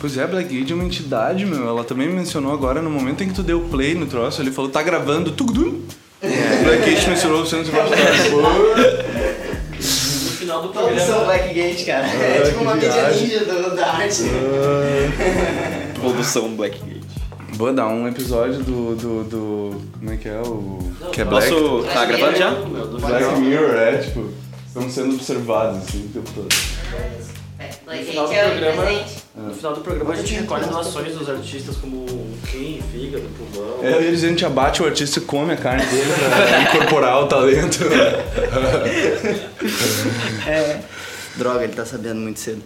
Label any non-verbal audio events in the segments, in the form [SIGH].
Pois é, a Blackgate é uma entidade, meu. Ela também mencionou agora, no momento em que tu deu play no troço, ele falou, tá gravando, tugdum. É. Blackgate mencionou o centro de [LAUGHS] No final do Todos são programa. Blackgate, cara. É, tipo uma mídia ninja do, da arte. Produção Blackgate. Vou dar um episódio do, do, do... Como é que é o... que é Black... Posso. Tá gravando já? Black. Mirror, é, tipo... Estamos sendo observados, assim, o tempo todo. É, do Blackgate é o programa- presente. No final do programa a gente recolhe doações dos artistas como rim, fígado, pulmão. É, eles a gente abate o artista e come a carne dele pra [LAUGHS] incorporar o talento. [LAUGHS] É. Droga, ele tá sabendo muito cedo.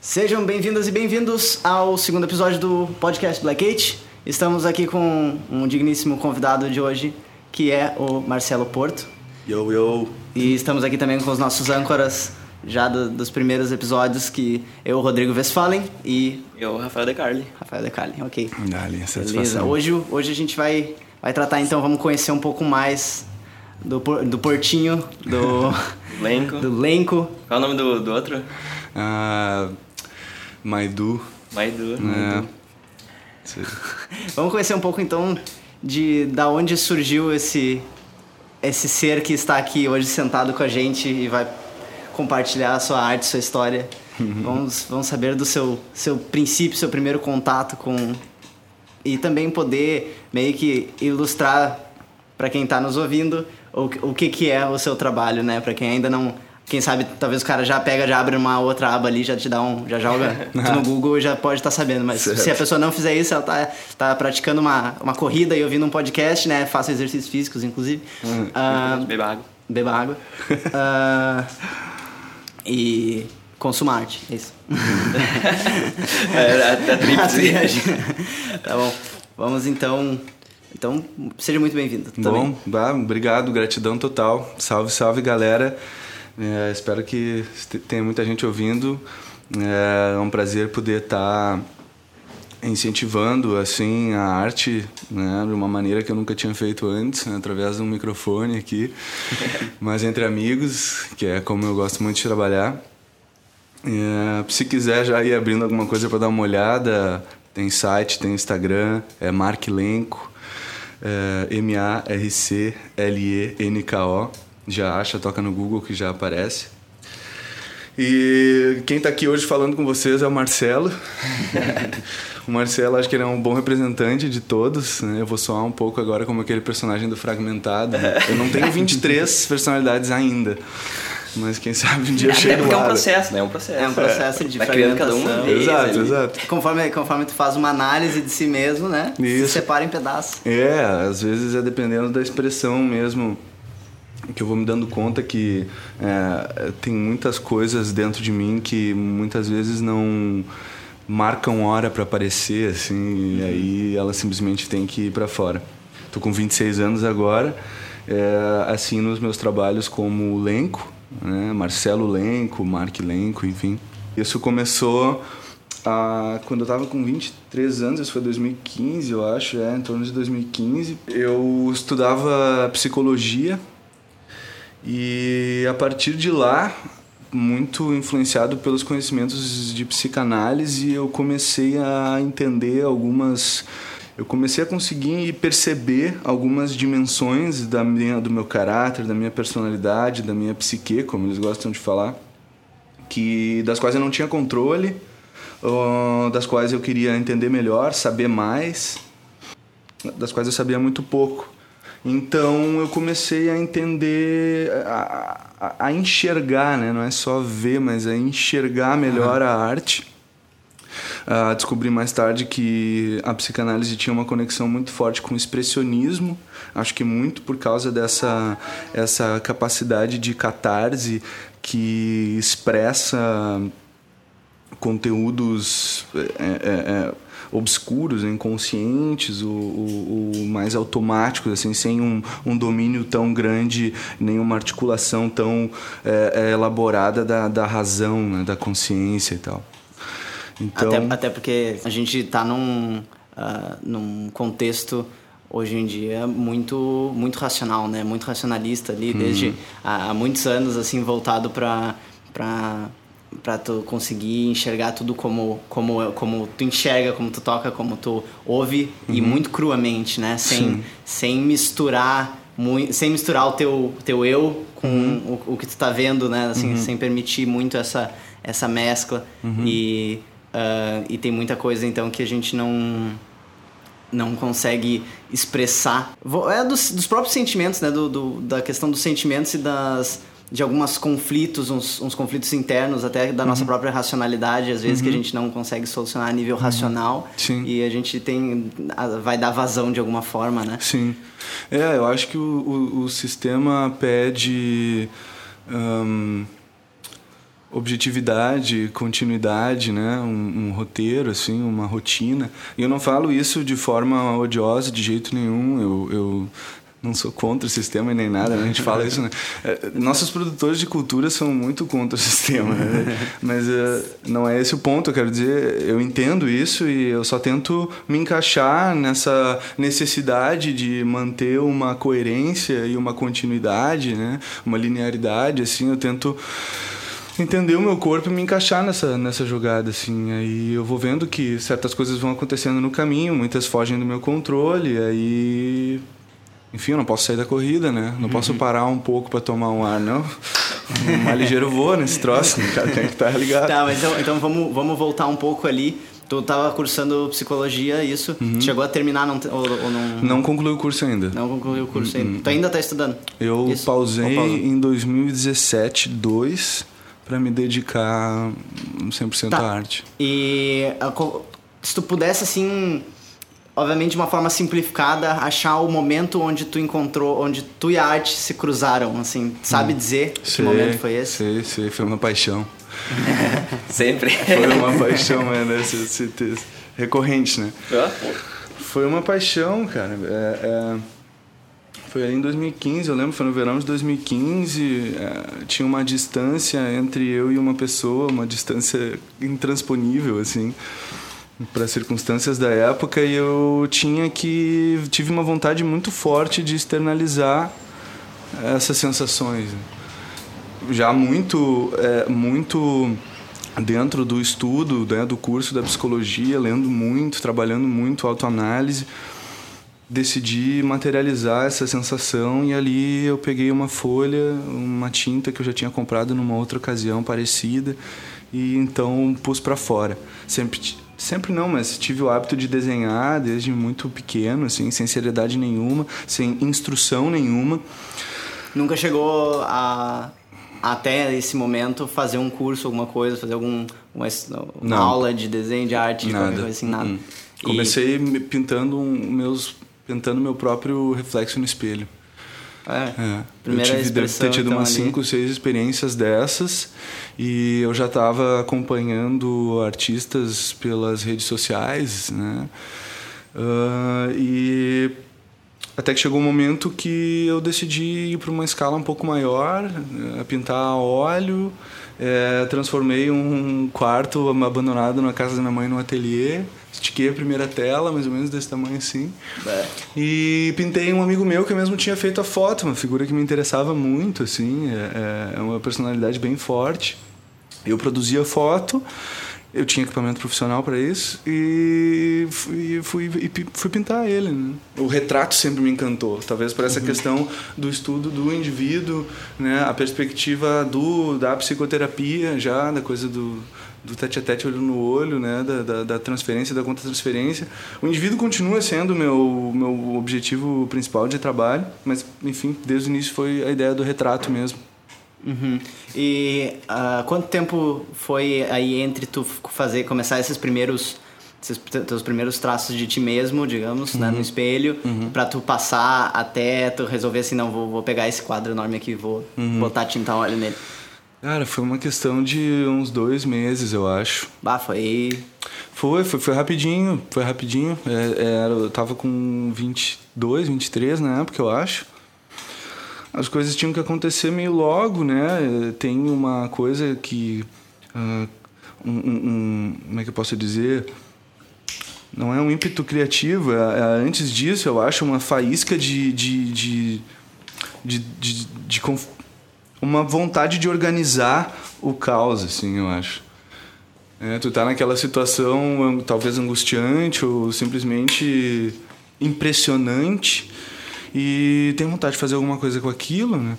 Sejam bem-vindas e bem-vindos ao segundo episódio do podcast Blackgate. Estamos aqui com um digníssimo convidado de hoje, que é o Marcelo Porto. Yo, yo. E estamos aqui também com os nossos âncoras já do- dos primeiros episódios, que eu, Rodrigo Westphalen e Eu, Rafael De Carli. Rafael Decali. Ok. Dali, Beleza. satisfação. Hoje, hoje a gente vai, vai tratar então, vamos conhecer um pouco mais do, do Portinho, do, [LAUGHS] Lenco. do Lenco. Qual é o nome do, do outro? Ah, Maidu. Maidu. É. Sei. [LAUGHS] Vamos conhecer um pouco então de da onde surgiu esse esse ser que está aqui hoje sentado com a gente e vai compartilhar a sua arte, sua história. Vamos, vamos saber do seu seu princípio, seu primeiro contato com e também poder meio que ilustrar para quem está nos ouvindo o, que- o que que é o seu trabalho, né? Para quem ainda não quem sabe, talvez o cara já pega, já abre uma outra aba ali, já te dá um. Já joga [LAUGHS] no Google e já pode estar sabendo. Mas Certo. se a pessoa não fizer isso, ela tá, tá praticando uma, uma corrida e ouvindo um podcast, né? Faça exercícios físicos, inclusive. Ah, Beba água. beba água. [LAUGHS] Ah, e consuma arte. É isso. [LAUGHS] É, até A tríplice. triagem. tá bom. Vamos então. Então, seja muito bem-vindo. Bom, bah, obrigado, gratidão total. Salve, salve, galera. É, espero que tenha muita gente ouvindo. É, é um prazer poder estar incentivando assim a arte né, de uma maneira que eu nunca tinha feito antes, né, através de um microfone aqui, [LAUGHS] mas entre amigos, que é como eu gosto muito de trabalhar. É, se quiser já ir abrindo alguma coisa para dar uma olhada, tem site, tem Instagram, é Mark Lenco, é, M-A-R-C-L-E-N-K-O. Já acha, toca no Google que já aparece. E quem está aqui hoje falando com vocês é o Marcelo. [LAUGHS] o Marcelo, acho que ele é um bom representante de todos. Né? Eu vou soar um pouco agora como aquele personagem do Fragmentado. Eu não tenho 23 [LAUGHS] personalidades ainda. Mas quem sabe um dia eu Até chego porque é um lá. processo, né? É um processo. É um processo de Vai criando cada um fragmentação. vez Exato, ali. exato. Conforme, conforme tu faz uma análise de si mesmo, né? Se Isso. separa em pedaços. É, às vezes é dependendo da expressão mesmo que eu vou me dando conta que é, tem muitas coisas dentro de mim que muitas vezes não marcam hora para aparecer assim e aí ela simplesmente tem que ir para fora. Tô com 26 anos agora, é, assim nos meus trabalhos como Lenco, né? Marcelo Lenco, Mark Lenco, enfim. Isso começou ah, quando eu tava com 23 anos, isso foi 2015, eu acho, é, em torno de 2015. Eu estudava psicologia e a partir de lá, muito influenciado pelos conhecimentos de psicanálise, eu comecei a entender algumas eu comecei a conseguir perceber algumas dimensões da minha, do meu caráter, da minha personalidade, da minha psique, como eles gostam de falar, que das quais eu não tinha controle, ah, das quais eu queria entender melhor, saber mais, das quais eu sabia muito pouco. Então eu comecei a entender, a, a, a enxergar, né? não é só ver, mas a enxergar melhor a arte. Ah, descobri mais tarde que a psicanálise tinha uma conexão muito forte com o expressionismo. Acho que muito por causa dessa essa capacidade de catarse que expressa conteúdos é, é, é, obscuros, inconscientes, o, o, o mais automáticos, assim, sem um, um domínio tão grande, nenhuma articulação tão é, é, elaborada da, da razão, né, da consciência e tal. Então, Até, até porque a gente tá num, ah, num contexto hoje em dia muito muito racional, né? Muito racionalista ali desde há, há muitos anos assim voltado para para para tu conseguir enxergar tudo como como como tu enxerga, como tu toca, como tu ouve e muito cruamente, né? Sem Sim. sem misturar muito, sem misturar o teu teu eu com o, o que tu tá vendo, né? Assim, sem permitir muito essa essa mescla e ah, e tem muita coisa então que a gente não não consegue expressar. É dos, dos próprios sentimentos, né? Do, do- da questão dos sentimentos e das de alguns conflitos, uns, uns conflitos internos até da nossa própria racionalidade, às vezes que a gente não consegue solucionar a nível racional Sim. e a gente tem vai dar vazão de alguma forma, né? Sim. É, eu acho que o, o, o sistema pede hum, objetividade, continuidade, né? Um, um roteiro, assim, uma rotina. E eu não falo isso de forma odiosa de jeito nenhum. Eu, eu não sou contra o sistema e nem nada, né? a gente fala isso, né? É, Nossos produtores de cultura são muito contra o sistema, né? [LAUGHS] mas é, não é esse o ponto. Eu quero dizer, eu entendo isso e eu só tento me encaixar nessa necessidade de manter uma coerência e uma continuidade, né? Uma linearidade, assim. Eu tento entender o meu corpo e me encaixar nessa, nessa jogada, assim. Aí eu vou vendo que certas coisas vão acontecendo no caminho, muitas fogem do meu controle, aí... Enfim, eu não posso sair da corrida, né? Não posso parar um pouco para tomar um ar, não. Mais ligeiro voa nesse troço, né? cara tem que estar ligado. Tá, mas então, então vamos, vamos voltar um pouco ali. Tu tava cursando psicologia, isso. Chegou a terminar não, ou, ou não, Não concluí o curso ainda. não concluiu o curso ainda? Tu ainda tá estudando? Eu Isso? pausei em 2017, 2, para me dedicar 100% Tá. à arte. E a co- se tu pudesse, assim, obviamente de uma forma simplificada, achar o momento onde tu encontrou, onde tu e a arte se cruzaram, assim, sabe dizer que momento foi esse? Sei, sei, foi uma paixão. [LAUGHS] Sempre. Foi uma paixão, né? Esse, esse, esse- recorrente, né? Ó, Foi uma paixão, cara. É, é, Foi ali em 2015, eu lembro, foi no verão de 2015. é, tinha uma distância entre eu e uma pessoa, uma distância intransponível, assim, para circunstâncias da época. E eu tinha que. tive uma vontade muito forte de externalizar essas sensações. Já muito, é, muito dentro do estudo, né, do curso da psicologia, lendo muito, trabalhando muito autoanálise, decidi materializar essa sensação e ali eu peguei uma folha, uma tinta que eu já tinha comprado numa outra ocasião parecida e então pus para fora. Sempre sempre não, mas tive o hábito de desenhar desde muito pequeno, assim, sem seriedade nenhuma, sem instrução nenhuma. Nunca chegou a até esse momento fazer um curso, alguma coisa, fazer algum uma, uma aula de desenho de arte, qualquer coisa assim, nada. E- Comecei me- pintando um- meus pintando meu próprio reflexo no espelho. É. É. Primeira eu tive, expressão, ter tido então, umas ali. cinco, seis experiências dessas e eu já estava acompanhando artistas pelas redes sociais, né? Ah, e até que chegou um momento que eu decidi ir para uma escala um pouco maior, eh, a pintar a óleo. Eh, transformei um quarto abandonado na casa da minha mãe num ateliê. Estiquei a primeira tela, mais ou menos desse tamanho assim. É. E pintei um amigo meu que mesmo tinha feito a foto, uma figura que me interessava muito, assim, é, é uma personalidade bem forte. Eu produzia foto, eu tinha equipamento profissional para isso e fui, fui, fui pintar ele. Né? O retrato sempre me encantou, talvez por essa questão do estudo do indivíduo, né? a perspectiva do, da psicoterapia já, da coisa do, do tete a tete olho no olho, né, da, da, da transferência, da contra-transferência. O indivíduo continua sendo o meu, meu objetivo principal de trabalho, mas, enfim, desde o início foi a ideia do retrato mesmo. Uhum. E ah, quanto tempo foi aí entre tu fazer, começar esses primeiros, esses te- teus primeiros traços de ti mesmo, digamos, né, no espelho, pra tu passar até tu resolver assim, não, vou, vou pegar esse quadro enorme aqui e vou botar tinta óleo nele. Cara, foi uma questão de uns dois meses, eu acho. Bah, foi... Foi, foi, foi rapidinho, foi rapidinho. É, era, eu tava com 22, 23 na época, eu acho. As coisas tinham que acontecer meio logo, né? Tem uma coisa que... um, um- um- como é que eu posso dizer? não é um ímpeto criativo. É, é, antes disso, eu acho uma faísca de, de, de, de, de, de conf... uma vontade de organizar o caos, assim, eu acho. É, tu tá naquela situação talvez angustiante ou simplesmente impressionante e tem vontade de fazer alguma coisa com aquilo, né?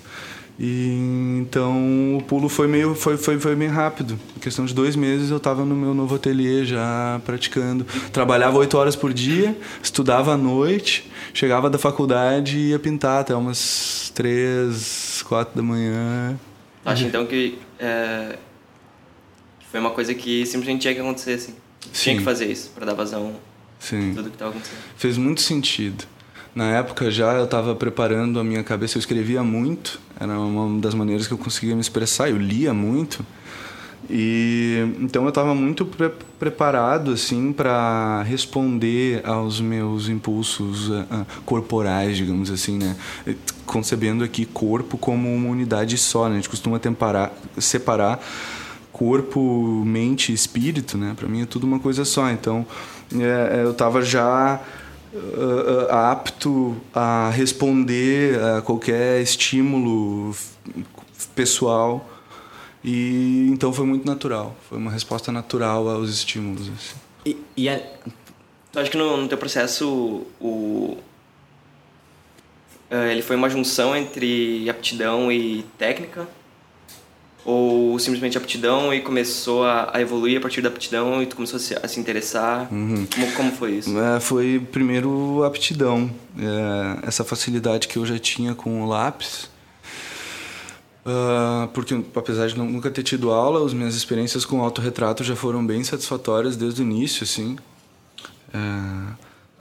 E então o pulo foi meio foi, foi, foi bem rápido. Em questão de dois meses eu estava no meu novo ateliê já praticando. Trabalhava oito horas por dia, estudava à noite, chegava da faculdade e ia pintar até umas três, quatro da manhã. Acho então que é, foi uma coisa que simplesmente tinha que acontecer assim. Sim. Tinha que fazer isso para dar vazão Sim. tudo que estava acontecendo. Fez muito sentido. Na época já eu estava preparando a minha cabeça, eu escrevia muito, era uma das maneiras que eu conseguia me expressar, eu lia muito. E então eu estava muito pre preparado assim para responder aos meus impulsos uh, uh, corporais, digamos assim, né? Concebendo aqui corpo como uma unidade só, né? A gente costuma separar corpo, mente e espírito, né? Para mim é tudo uma coisa só. Então é, eu estava já uh, apto a responder a qualquer estímulo pessoal. E então foi muito natural. Foi uma resposta natural aos estímulos assim. e, e a... tu acha que no, no teu processo o uh, ele foi uma junção entre aptidão e técnica ou simplesmente aptidão e começou a, a, evoluir a partir da aptidão e tu começou a se, a se interessar? Uhum. Como, como foi isso? É, foi primeiro aptidão. É, essa facilidade que eu já tinha com o lápis. Uh, porque apesar de nunca ter tido aula, as minhas experiências com autorretrato já foram bem satisfatórias desde o início, assim. É,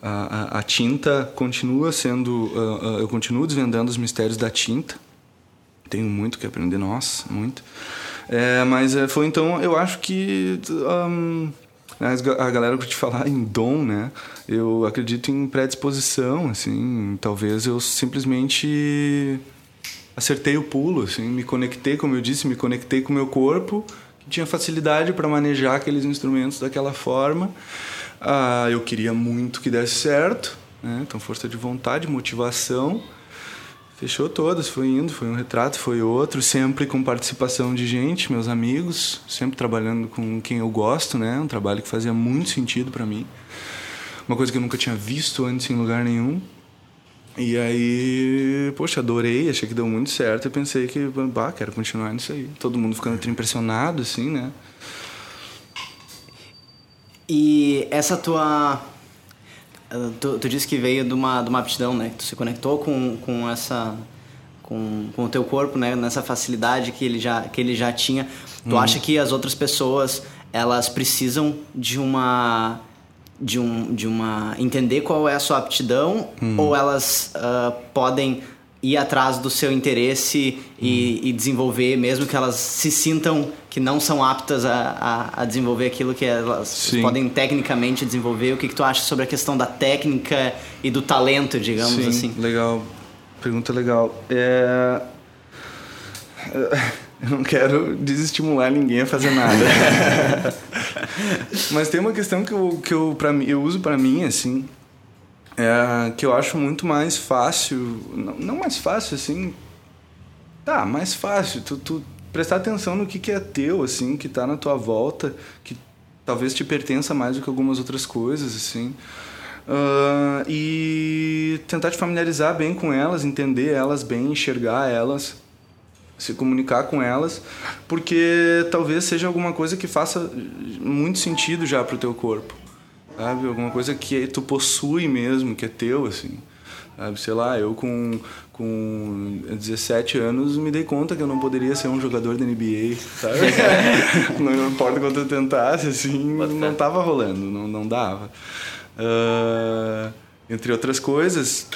a, a, tinta continua sendo... Uh, uh, eu continuo desvendando os mistérios da tinta tenho muito que aprender, nossa, muito. É, mas é, foi então, eu acho que um, a galera que te falar em dom, né? Eu acredito em predisposição, assim, talvez eu simplesmente acertei o pulo, assim, me conectei, como eu disse, me conectei com o meu corpo, que tinha facilidade para manejar aqueles instrumentos daquela forma. Ah, eu queria muito que desse certo, né? Então força de vontade, motivação Fechou todas, foi indo, foi um retrato, foi outro, sempre com participação de gente, meus amigos, sempre trabalhando com quem eu gosto, né? Um trabalho que fazia muito sentido para mim. Uma coisa que eu nunca tinha visto antes em lugar nenhum. E aí, poxa, adorei, achei que deu muito certo e pensei que, bah, quero continuar nisso aí. Todo mundo ficando impressionado, assim, né? E essa tua tu, tu disse que veio de uma, de uma aptidão, né? Que tu se conectou com, com essa... Com, com o teu corpo, né? Nessa facilidade que ele já, que ele já tinha. Tu hum. acha que as outras pessoas, elas precisam de uma... De, um, de uma... Entender qual é a sua aptidão hum. ou elas uh, podem ir atrás do seu interesse e, hum. e, desenvolver, mesmo que elas se sintam que não são aptas a, a, a desenvolver aquilo que elas Sim. podem tecnicamente desenvolver. O que, que tu acha sobre a questão da técnica e do talento, digamos Sim, assim? legal. Pergunta legal. É... Eu não quero desestimular ninguém a fazer nada. [LAUGHS] Mas tem uma questão que eu, que eu, pra eu uso para mim, assim, é, que eu acho muito mais fácil, não, não, mais fácil assim, tá, mais fácil, tu, tu prestar atenção no que, que é teu, assim, que tá na tua volta, que talvez te pertença mais do que algumas outras coisas, assim. Uh, e tentar te familiarizar bem com elas, entender elas bem, enxergar elas, se comunicar com elas, porque talvez seja alguma coisa que faça muito sentido já pro teu corpo sabe? Alguma coisa que tu possui mesmo, que é teu, assim. Sabe? Sei lá, eu com, com 17 anos me dei conta que eu não poderia ser um jogador da NBA, sabe? [LAUGHS] não importa quanto eu tentasse, assim, não tava rolando, não, não dava. Uh, entre outras coisas,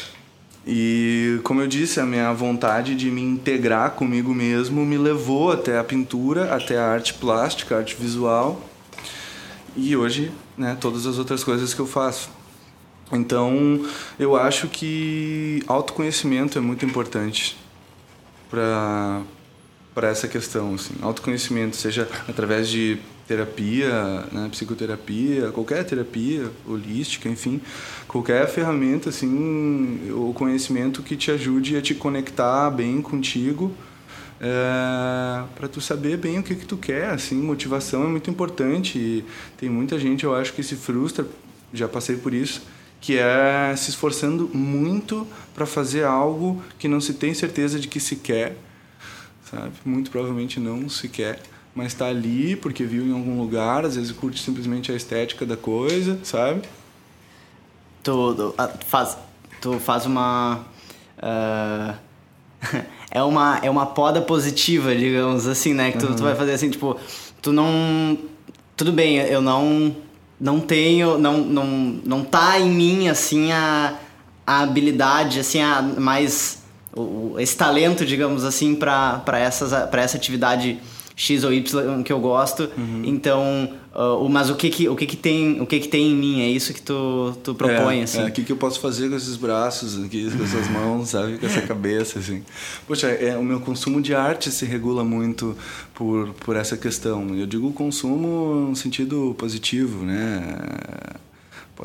e como eu disse, a minha vontade de me integrar comigo mesmo me levou até a pintura, até a arte plástica, a arte visual. E hoje né, todas as outras coisas que eu faço. Então, eu acho que autoconhecimento é muito importante para para essa questão, assim, autoconhecimento, seja através de terapia, né, psicoterapia, qualquer terapia holística, enfim, qualquer ferramenta assim, o conhecimento que te ajude a te conectar bem contigo, é, para tu saber bem o que que tu quer, assim, motivação é muito importante. E tem muita gente, eu acho que se frustra, já passei por isso, que é se esforçando muito para fazer algo que não se tem certeza de que se quer, sabe? Muito provavelmente não se quer mas está ali porque viu em algum lugar, às vezes curte simplesmente a estética da coisa, sabe? Tu, ah, faz, tu faz uma. Uh, [LAUGHS] é uma é uma poda positiva, digamos assim, né? Que tu, uhum. tu vai fazer assim, tipo, tu não. Tudo bem, eu não. Não tenho. Não, não, não tá em mim, assim, a, a habilidade, assim, a mais. O, esse talento, digamos assim, para essa atividade X ou Y que eu gosto. Uhum. Então, uh, mas o que que, o que que tem, o que que tem em mim? É isso que tu, tu propõe, é, assim. É, o que que eu posso fazer com esses braços, aqui, com essas [LAUGHS] mãos, sabe? Com essa cabeça, assim. Poxa, é, o meu consumo de arte se regula muito por, por essa questão. Eu digo consumo no sentido positivo, né?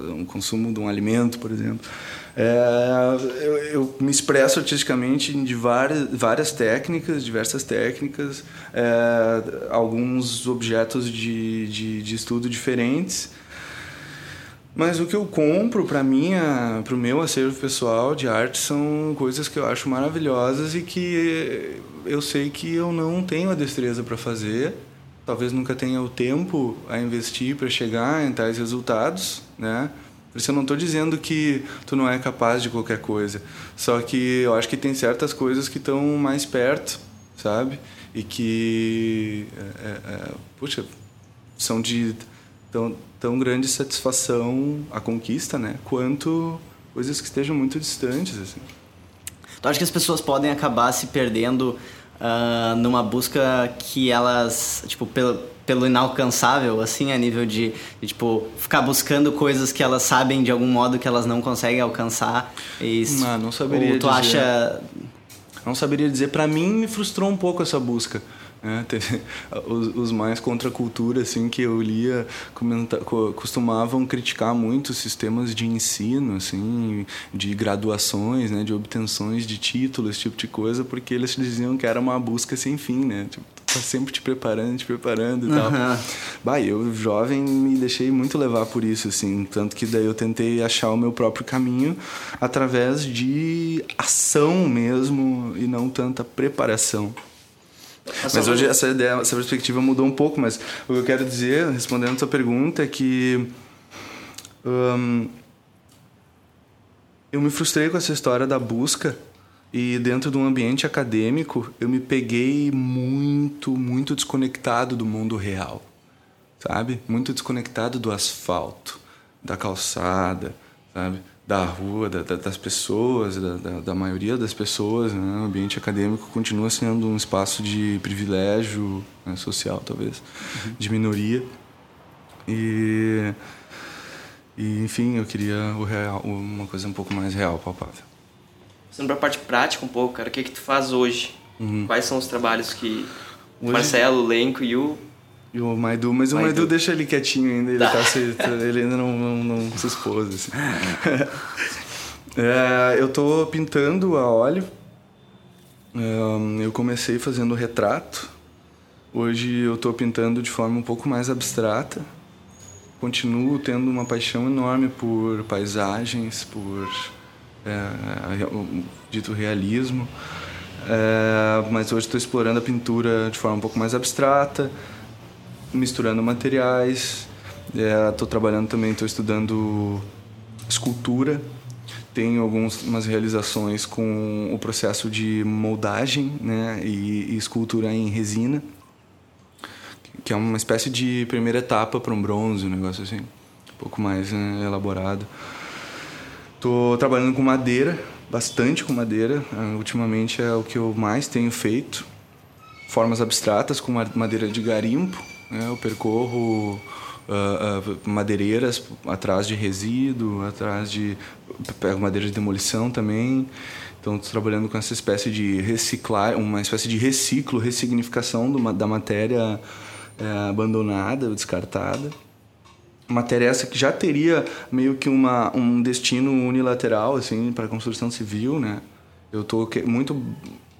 Um consumo de um alimento, por exemplo. É, eu, eu, me expresso artisticamente de várias, várias técnicas, diversas técnicas, é, alguns objetos de, de, de, estudo diferentes. Mas o que eu compro para minha, para o meu acervo pessoal de arte são coisas que eu acho maravilhosas e que eu sei que eu não tenho a destreza para fazer, talvez nunca tenha o tempo a investir para chegar em tais resultados, né? Por isso eu não estou dizendo que tu não é capaz de qualquer coisa. Só que eu acho que tem certas coisas que estão mais perto, sabe? E que, é, é, é, puxa, são de tão, tão grande satisfação a conquista, né? Quanto coisas que estejam muito distantes, assim. Tu acha que as pessoas podem acabar se perdendo uh, numa busca que elas, tipo, pelo pelo inalcançável, assim, a nível de, de, tipo, ficar buscando coisas que elas sabem de algum modo que elas não conseguem alcançar. E, não, não saberia ou tu dizer. acha... Não saberia dizer. Para mim, me frustrou um pouco essa busca. Né? [LAUGHS] Os, os, mais contra a cultura assim que eu lia comenta, costumavam criticar muito sistemas de ensino assim de graduações né de obtenções de títulos esse tipo de coisa porque eles diziam que era uma busca sem fim né tipo, tá sempre te preparando te preparando e uhum. tal bah, eu jovem me deixei muito levar por isso assim tanto que daí eu tentei achar o meu próprio caminho através de ação mesmo e não tanta preparação mas hoje essa ideia, essa perspectiva mudou um pouco, mas o que eu quero dizer, respondendo a sua pergunta, é que um, eu me frustrei com essa história da busca e dentro de um ambiente acadêmico eu me peguei muito, muito desconectado do mundo real, sabe? Muito desconectado do asfalto, da calçada, sabe? Da rua, da, da, das pessoas, da, da, maioria das pessoas. Né? O ambiente acadêmico continua sendo um espaço de privilégio né? social, talvez, uhum. de minoria. E, e, enfim, eu queria o real, uma coisa um pouco mais real, palpável. Passando para a parte prática um pouco, cara, o que, é que tu faz hoje? Uhum. Quais são os trabalhos que hoje... Marcelo, Lenco e o e o Maidu, mas o Maidu, Maidu deixa ele quietinho ainda, ele, tá. [LAUGHS] Tá se, ele ainda não, não, não se expôs. Assim. [LAUGHS] é, eu tô pintando a óleo. É, eu comecei fazendo retrato. Hoje eu tô pintando de forma um pouco mais abstrata. Continuo tendo uma paixão enorme por paisagens, por é, dito realismo. É, mas hoje estou explorando a pintura de forma um pouco mais abstrata misturando materiais. Estou é, trabalhando também, estou estudando escultura. Tenho algumas realizações com o processo de moldagem né, e, e escultura em resina, que é uma espécie de primeira etapa para um bronze, um negócio assim, um pouco mais né, elaborado. Estou trabalhando com madeira, bastante com madeira. Uh, ultimamente é o que eu mais tenho feito. Formas abstratas com madeira de garimpo, né? Eu percorro uh, uh, madeireiras atrás de resíduo, atrás de. pego madeira de demolição também. Então, estou trabalhando com essa espécie de reciclar, uma espécie de reciclo, ressignificação do, da matéria é, abandonada descartada. Matéria essa que já teria meio que uma, um destino unilateral assim para a construção civil, né? Eu estou muito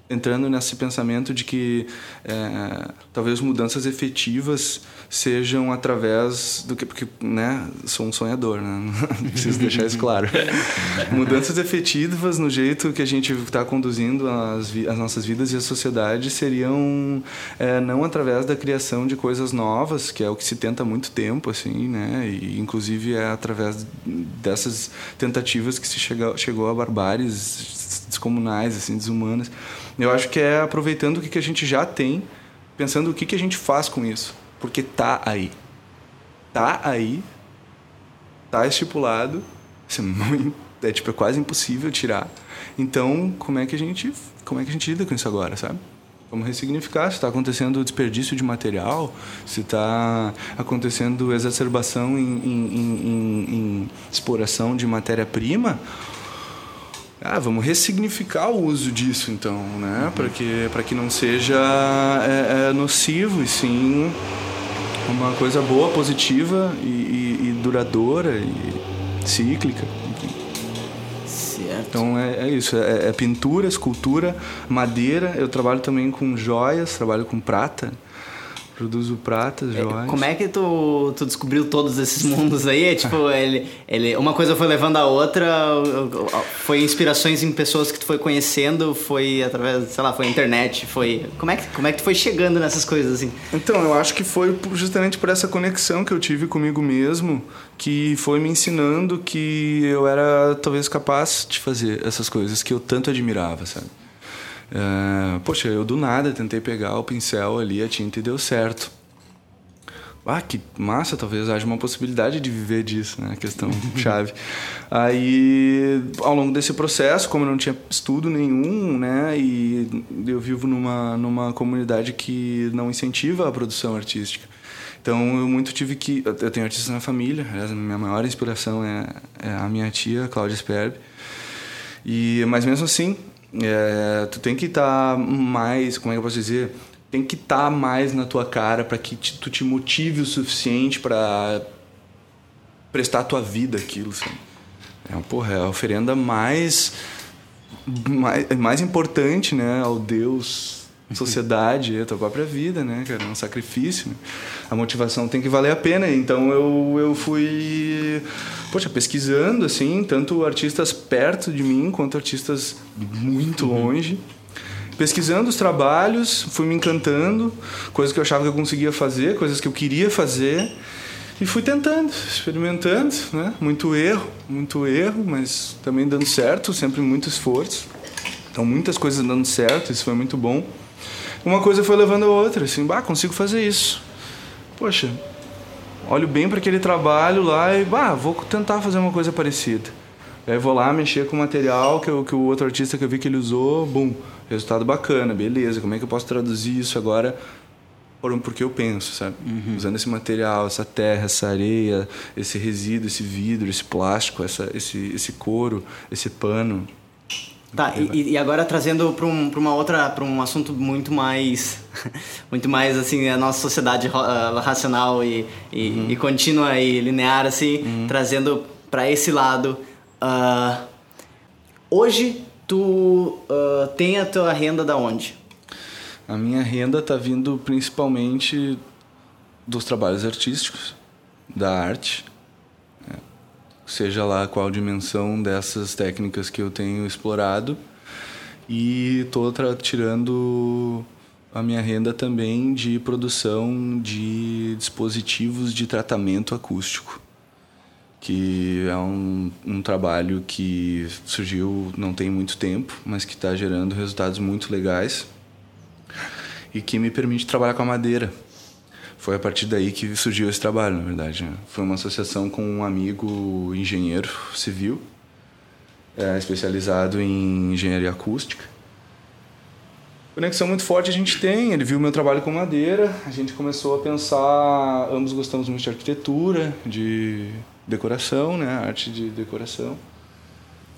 entrando nesse pensamento de que é, talvez mudanças efetivas sejam através do que porque né sou um sonhador né? [LAUGHS] Preciso deixar isso claro. [LAUGHS] Mudanças efetivas no jeito que a gente está conduzindo as, as, nossas vidas e a sociedade seriam é, não através da criação de coisas novas que é o que se tenta há muito tempo assim né? E inclusive é através dessas tentativas que se chega, chegou a barbáries descomunais assim desumanas eu acho que é aproveitando o que, que a gente já tem, pensando o que, que a gente faz com isso. Porque tá aí. Tá aí, tá estipulado, é, é tipo, é quase impossível tirar. Então, como é que a gente, como é que a gente lida com isso agora, sabe? Vamos ressignificar se está acontecendo desperdício de material, se está acontecendo exacerbação em, em, em, em exploração de matéria-prima, ah, vamos ressignificar o uso disso então, né? Uhum. Para que para que não seja é, é, nocivo e sim uma coisa boa, positiva e, e, e duradoura e cíclica. Certo. Então é, é isso, é, é pintura, escultura, madeira. Eu trabalho também com joias, trabalho com prata. Produzo pratas, é, joias. Como é que tu, tu descobriu todos esses mundos aí? É, tipo, [LAUGHS] ele, ele, uma coisa foi levando a outra, foi inspirações em pessoas que tu foi conhecendo, foi através, sei lá, foi internet, foi... Como é que, como é que tu foi chegando nessas coisas, assim? Então, eu acho que foi justamente por essa conexão que eu tive comigo mesmo, que foi me ensinando que eu era talvez capaz de fazer essas coisas que eu tanto admirava, sabe? Uh, poxa, eu do nada tentei pegar o pincel ali, a tinta e deu certo. Ah, que massa, talvez haja uma possibilidade de viver disso, né? Questão [LAUGHS] chave. Aí, ao longo desse processo, como eu não tinha estudo nenhum, né? E eu vivo numa, numa comunidade que não incentiva a produção artística. Então, eu muito tive que... Eu tenho artistas na família, aliás, a minha maior inspiração é, é a minha tia, Cláudia Sperb. E, mas mesmo assim, é, tu tem que estar tá mais, como é que eu posso dizer? Tem que estar tá mais na tua cara para que te, tu te motive o suficiente para prestar a tua vida aquilo, sabe? É, porra, é a oferenda mais, mais, mais importante, né, ao Deus sociedade, a tua própria vida, né, cara? É um sacrifício. Né? A motivação tem que valer a pena. Então eu, eu fui, poxa, pesquisando, assim, tanto artistas perto de mim quanto artistas muito uhum. longe. Pesquisando os trabalhos, fui me encantando, coisas que eu achava que eu conseguia fazer, coisas que eu queria fazer. E fui tentando, experimentando, né? Muito erro, muito erro, mas também dando certo, sempre muito esforço. Então, muitas coisas dando certo, isso foi muito bom uma coisa foi levando a outra, assim, bah, consigo fazer isso. Poxa, olho bem para aquele trabalho lá e, bah, vou tentar fazer uma coisa parecida. Aí vou lá mexer com o material que, eu, que o outro artista que eu vi que ele usou, bum, resultado bacana, beleza. Como é que eu posso traduzir isso agora por porque eu penso, sabe? Uhum. Usando esse material, essa terra, essa areia, esse resíduo, esse vidro, esse plástico, essa, esse, esse couro, esse pano. Tá, e, e, agora trazendo para um, uma outra, para um assunto muito mais, [LAUGHS] muito mais assim, a nossa sociedade uh, racional e, e, uhum. e, contínua e linear, assim, uhum. trazendo para esse lado. Uh, hoje, tu uh, tem a tua renda da onde? A minha renda está vindo principalmente dos trabalhos artísticos, da arte, seja lá qual dimensão dessas técnicas que eu tenho explorado. E estou tirando a minha renda também de produção de dispositivos de tratamento acústico, que é um, um trabalho que surgiu não tem muito tempo, mas que está gerando resultados muito legais e que me permite trabalhar com a madeira foi a partir daí que surgiu esse trabalho, na verdade. Né? Foi uma associação com um amigo engenheiro civil, é, especializado em engenharia acústica. Conexão muito forte a gente tem, ele viu meu trabalho com madeira, a gente começou a pensar, ambos gostamos muito de arquitetura, de decoração, né, arte de decoração,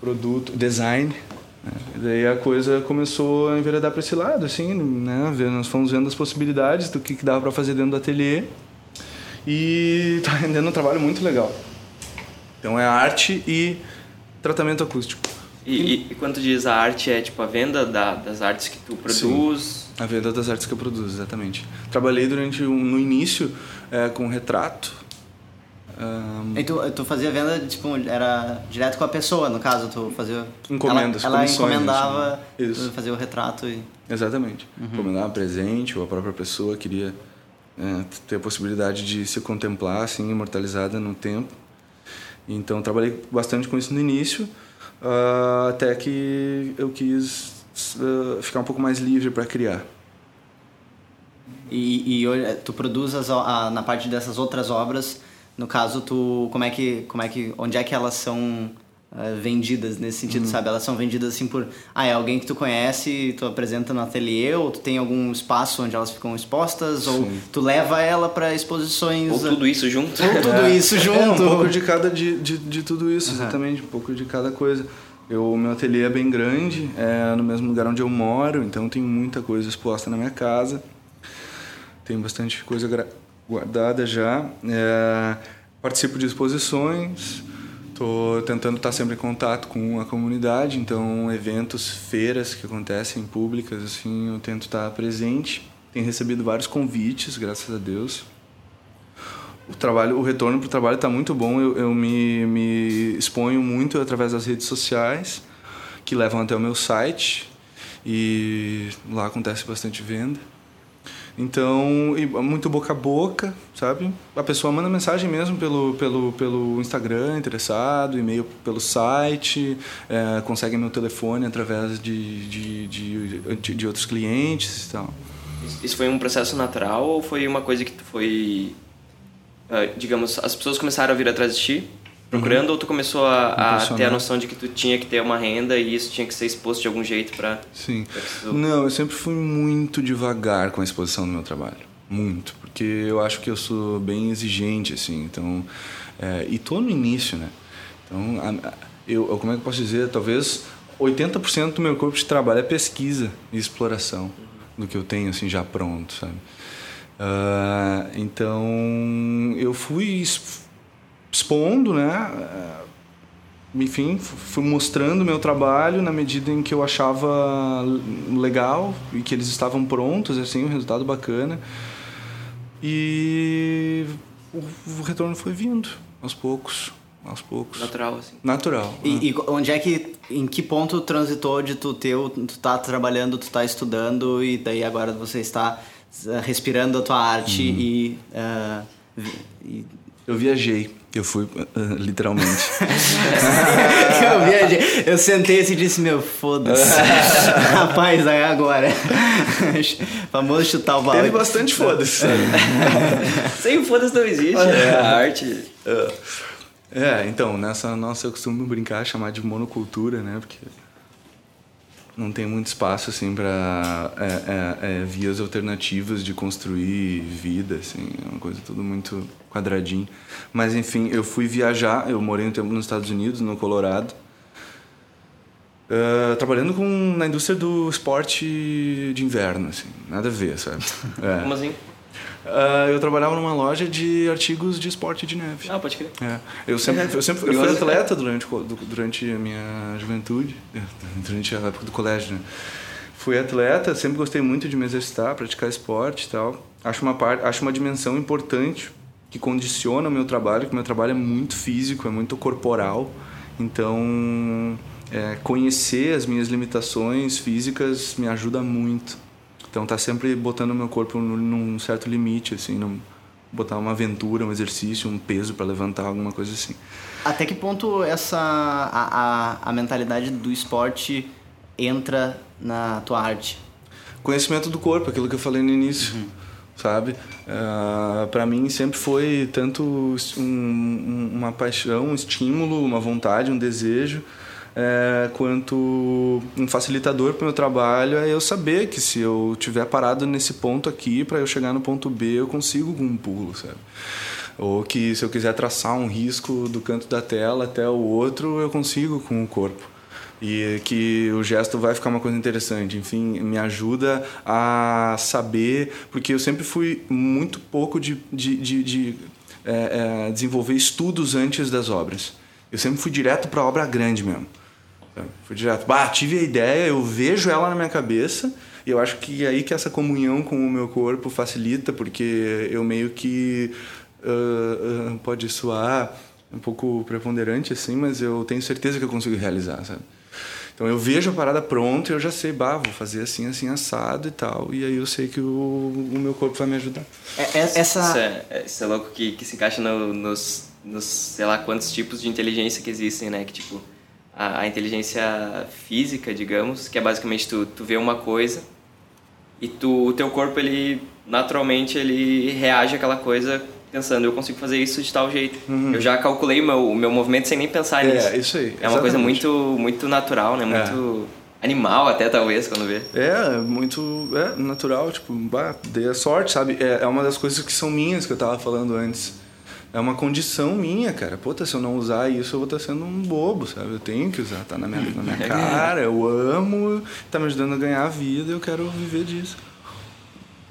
produto, design, E daí a coisa começou a enveredar para esse lado, assim, né? Nós fomos vendo as possibilidades do que, que dava para fazer dentro do ateliê e tá rendendo um trabalho muito legal. Então é arte e tratamento acústico. E, e, quando diz a arte, é tipo a venda da, das artes que tu produz? Sim, a venda das artes que eu produzo, exatamente. Trabalhei durante um, no início é, com retrato. Um... E tu, tu fazia venda, tipo, era direto com a pessoa, no caso, tu fazia... Encomendas, Ela, ela encomendava Isso. fazer o retrato e... Exatamente. Uhum. Encomendava presente, ou a própria pessoa queria é, ter a possibilidade de se contemplar, assim, imortalizada no tempo. Então, trabalhei bastante com isso no início, uh, até que eu quis uh, ficar um pouco mais livre para criar. E, e tu produz as, a, na parte dessas outras obras, no caso, tu como é que como é que onde é que elas são uh, vendidas nesse sentido, uhum. sabe? Elas são vendidas assim por ah, é alguém que tu conhece, tu apresenta no ateliê ou tu tem algum espaço onde elas ficam expostas Sim. ou tu leva ela para exposições ou tudo isso junto. Ou tudo [LAUGHS] é. isso junto. É, um pouco de cada de, de, de tudo isso, uhum. exatamente, um pouco de cada coisa. Eu, meu ateliê é bem grande, é no mesmo lugar onde eu moro, então tem muita coisa exposta na minha casa. Tem bastante coisa guardada já. É, participo de exposições, estou tentando estar sempre em contato com a comunidade, então eventos, feiras que acontecem públicas, assim, eu tento estar presente. Tenho recebido vários convites, graças a Deus o trabalho, o retorno para o trabalho está muito bom. Eu, eu me, me exponho muito através das redes sociais, que levam até o meu site e lá acontece bastante venda. Então, muito boca a boca, sabe? A pessoa manda mensagem mesmo pelo, pelo, pelo Instagram, interessado, e-mail pelo site, é, consegue meu telefone através de, de, de, de, outros clientes e tal. Isso foi um processo natural ou foi uma coisa que foi uh, digamos, as pessoas começaram a vir atrás de ti, procurando, ou tu começou a, a, ter a noção de que tu tinha que ter uma renda e isso tinha que ser exposto de algum jeito para... Sim. Pra tu... Não, eu sempre fui muito devagar com a exposição do meu trabalho. Muito. Porque eu acho que eu sou bem exigente, assim, então... É, e tô no início, né? Então, a, a, eu, como é que eu posso dizer? Talvez 80% do meu corpo de trabalho é pesquisa e exploração uhum. do que eu tenho, assim, já pronto, sabe? Uh, então eu fui expondo, né? Ah, enfim, fui mostrando meu trabalho na medida em que eu achava legal e que eles estavam prontos, assim, um resultado bacana. E o retorno foi vindo aos poucos aos poucos. Natural, assim. Natural. E, é. e, onde é que, em que ponto transitou de tu ter, tu tá trabalhando, tu tá estudando e daí agora você está respirando a tua arte uhum. e, uh, e, Eu viajei. Eu fui, uh, literalmente. [LAUGHS] eu viajei. Eu sentei assim e disse, meu, foda-se. [LAUGHS] Rapaz, é agora. Famoso chutar o balão. Teve bastante foda-se. [LAUGHS] Sem foda-se não existe. É, a arte... É, então, nessa nossa eu costumo brincar, chamar de monocultura, né? Porque não tem muito espaço assim para é, é, é, vias alternativas de construir vida assim é uma coisa tudo muito quadradinho. Mas enfim eu fui viajar eu morei um tempo nos Estados Unidos no Colorado uh, trabalhando com na indústria do esporte de inverno assim nada a ver sabe? [LAUGHS] É. como assim Uh, eu trabalhava numa loja de artigos de esporte de neve. Ah, pode crer. É. Eu sempre, eu sempre eu fui atleta durante, durante a minha juventude, é, durante a época do colégio, né? Fui atleta, sempre gostei muito de me exercitar, praticar esporte e tal. Acho uma, parte, acho uma dimensão importante que condiciona o meu trabalho, que o meu trabalho é muito físico, é muito corporal. Então, é, conhecer as minhas limitações físicas me ajuda muito. Então tá sempre botando o meu corpo num certo limite, assim, num, botar uma aventura, um exercício, um peso para levantar, alguma coisa assim. Até que ponto essa a, a, a mentalidade do esporte entra na tua arte? Conhecimento do corpo, aquilo que eu falei no início. Uhum. Sabe? Uh, ah, para mim sempre foi tanto um, uma paixão, um estímulo, uma vontade, um desejo, é, quanto um facilitador para o meu trabalho é eu saber que se eu tiver parado nesse ponto aqui para eu chegar no ponto B eu consigo com um pulo, sabe? Ou que se eu quiser traçar um risco do canto da tela até o outro eu consigo com o corpo. e que o gesto vai ficar uma coisa interessante. Enfim, me ajuda a saber, porque eu sempre fui muito pouco de, de, de, de é, é, desenvolver estudos antes das obras. Eu sempre fui direto para a obra grande mesmo. Fui direto. Bah, tive a ideia, eu vejo ela na minha cabeça e eu acho que é aí que essa comunhão com o meu corpo facilita, porque eu meio que. Uh, uh, pode soar um pouco preponderante assim, mas eu tenho certeza que eu consigo realizar, sabe? Então eu vejo a parada pronta e eu já sei, bah, vou fazer assim, assim, assado e tal. E aí eu sei que o, o meu corpo vai me ajudar. É, é, essa... Isso é, isso é louco que, que se encaixa no, nos, nos, sei lá, quantos tipos de inteligência que existem, né? Que tipo, a, a inteligência física, digamos, que é basicamente tu, tu vê uma coisa e tu, o teu corpo, ele naturalmente, ele reage àquela coisa pensando, eu consigo fazer isso de tal jeito. Uhum. Eu já calculei o meu, o meu movimento sem nem pensar é, nisso. É, isso aí. É uma coisa muito, muito natural, né? Muito é. animal até, talvez, quando vê. É, muito é, natural. Tipo, bah, dei a sorte, sabe? É, é uma das coisas que são minhas, que eu tava falando antes. É uma condição minha, cara. Puta, se eu não usar isso, eu vou estar tá sendo um bobo, sabe? Eu tenho que usar, tá na minha, na minha [LAUGHS] cara, eu amo, tá me ajudando a ganhar a vida, eu quero viver disso.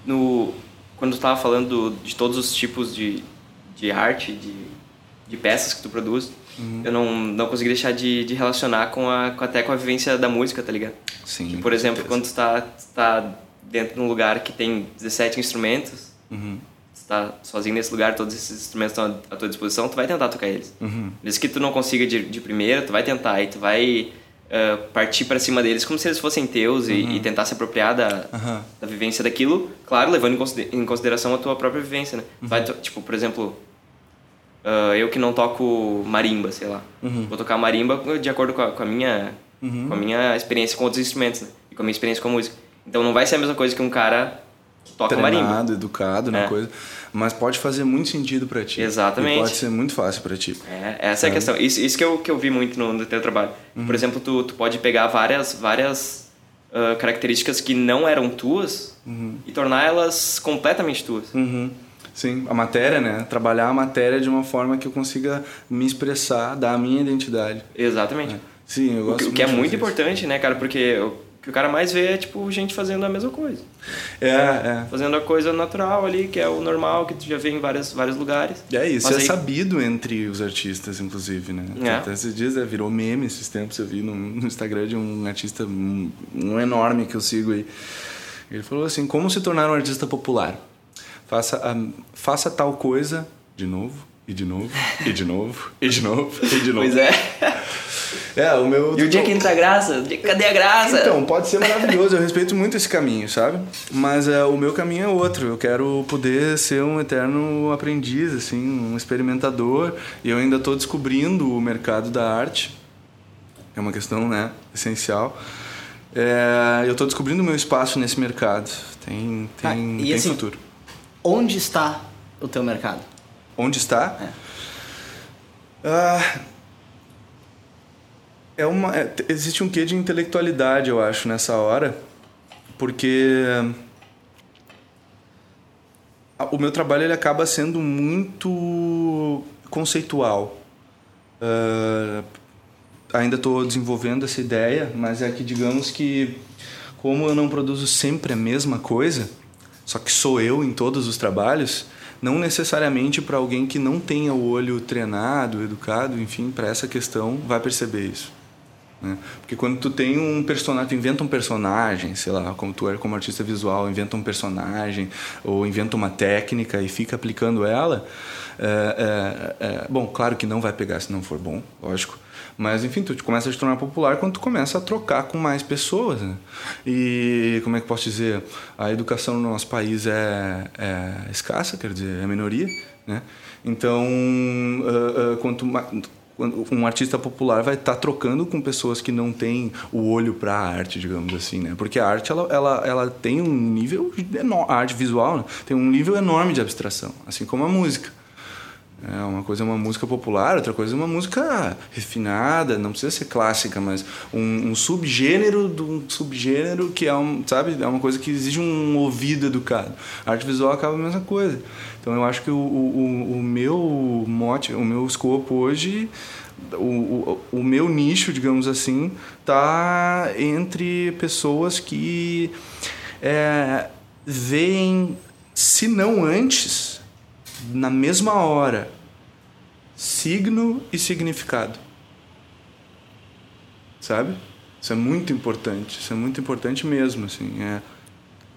No, quando tu estava falando de todos os tipos de, de arte, de, de peças que tu produz, uhum. eu não, não consegui deixar de, de relacionar com a, com até com a vivência da música, tá ligado? Sim. Que, por exemplo, quando tu está tá dentro de um lugar que tem 17 instrumentos, uhum. Está sozinho nesse lugar, todos esses instrumentos estão à tua disposição, tu vai tentar tocar eles. Uhum. Mesmo que tu não consiga de, de primeira, tu vai tentar e tu vai uh, partir para cima deles como se eles fossem teus uhum. e, e, tentar se apropriar da, uhum. da vivência daquilo, claro, levando em consideração a tua própria vivência, né? Uhum. Vai, tipo, por exemplo, uh, eu que não toco marimba, sei lá, uhum. vou tocar marimba de acordo com a, com a minha uhum. com a minha experiência com outros instrumentos, né? E com a minha experiência com a música. Então não vai ser a mesma coisa que um cara toca Treinado, marimba. educado na é. coisa mas pode fazer muito sentido para ti. Exatamente. Pode ser muito fácil para ti. É, essa é a questão. Isso, isso que, eu, que eu vi muito no, no teu trabalho. Uhum. Por exemplo, tu, tu pode pegar várias, várias uh, características que não eram tuas uhum. e tornar elas completamente tuas. Uhum. Sim, a matéria, né? Trabalhar a matéria de uma forma que eu consiga me expressar, dar a minha identidade. Exatamente. É. Sim, eu gosto O que, o que é muito importante, né, cara? Porque eu, que o cara mais vê é, tipo, gente fazendo a mesma coisa. É, é. Fazendo a coisa natural ali, que é o normal, que tu já vê em vários, vários lugares. É, isso Mas é aí... sabido entre os artistas, inclusive, né? É. Até esses dias é, virou meme esses tempos, eu vi no, no Instagram de um artista, um, um enorme que eu sigo aí. Ele falou assim, como se tornar um artista popular? Faça, a, faça tal coisa de novo, e de novo, e de novo, e de novo, e de novo. Pois é. [LAUGHS] É, o meu. E o dia que entra a graça? Cadê a graça? Então, pode ser maravilhoso, eu respeito muito esse caminho, sabe? Mas é, o meu caminho é outro. Eu quero poder ser um eterno aprendiz, assim, um experimentador. E eu ainda estou descobrindo o mercado da arte. É uma questão, né, essencial. É, eu estou descobrindo o meu espaço nesse mercado. Tem, tem, ah, tem assim, futuro. Onde está o teu mercado? Onde está? É. Ah, é uma, é, existe um quê de intelectualidade, eu acho, nessa hora, porque o meu trabalho ele acaba sendo muito conceitual. Uh, ainda estou desenvolvendo essa ideia, mas é que digamos que como eu não produzo sempre a mesma coisa, só que sou eu em todos os trabalhos, não necessariamente para alguém que não tenha o olho treinado, educado, enfim, para essa questão, vai perceber isso. Né? Porque quando tu tem um personagem, tu inventa um personagem, sei lá, como tu é como artista visual, inventa um personagem ou inventa uma técnica e fica aplicando ela, é, é, é, bom, claro que não vai pegar se não for bom, lógico. Mas enfim, tu começa a te tornar popular quando tu começa a trocar com mais pessoas. Né? E como é que posso dizer? A educação no nosso país é, é escassa, quer dizer, é minoria. Né? Então, uh, uh, quanto mais um artista popular vai estar tá trocando com pessoas que não têm o olho para a arte, digamos assim, né? Porque a arte ela, ela, ela tem um nível enorme, a arte visual né? tem um nível enorme de abstração, assim como a música. É, uma coisa é uma música popular, outra coisa é uma música refinada, não precisa ser clássica, mas um, um subgênero de um subgênero que é um, sabe, é uma coisa que exige um ouvido educado. A arte visual acaba a mesma coisa. Então eu acho que o, o, o meu mote, o meu escopo hoje, o, o, o meu nicho, digamos assim, tá entre pessoas que é, veem, se não antes, na mesma hora, signo e significado. Sabe? Isso é muito importante, isso é muito importante mesmo, assim. É,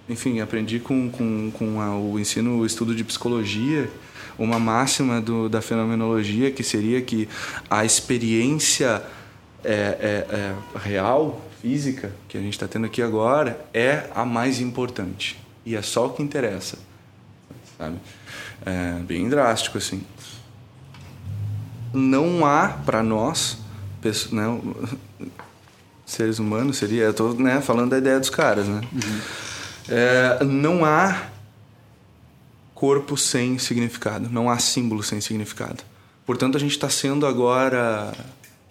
enfim, aprendi com, com, com a, o ensino, o estudo de psicologia, uma máxima do, da fenomenologia que seria que a experiência é, é, é real, física, que a gente está tendo aqui agora, é a mais importante. E é só o que interessa, sabe? É bem drástico, assim. Não há para nós, né, seres humanos, seria. Eu estou né, falando da ideia dos caras, né? Uhum. É, não há corpo sem significado, não há símbolo sem significado. Portanto, a gente está sendo agora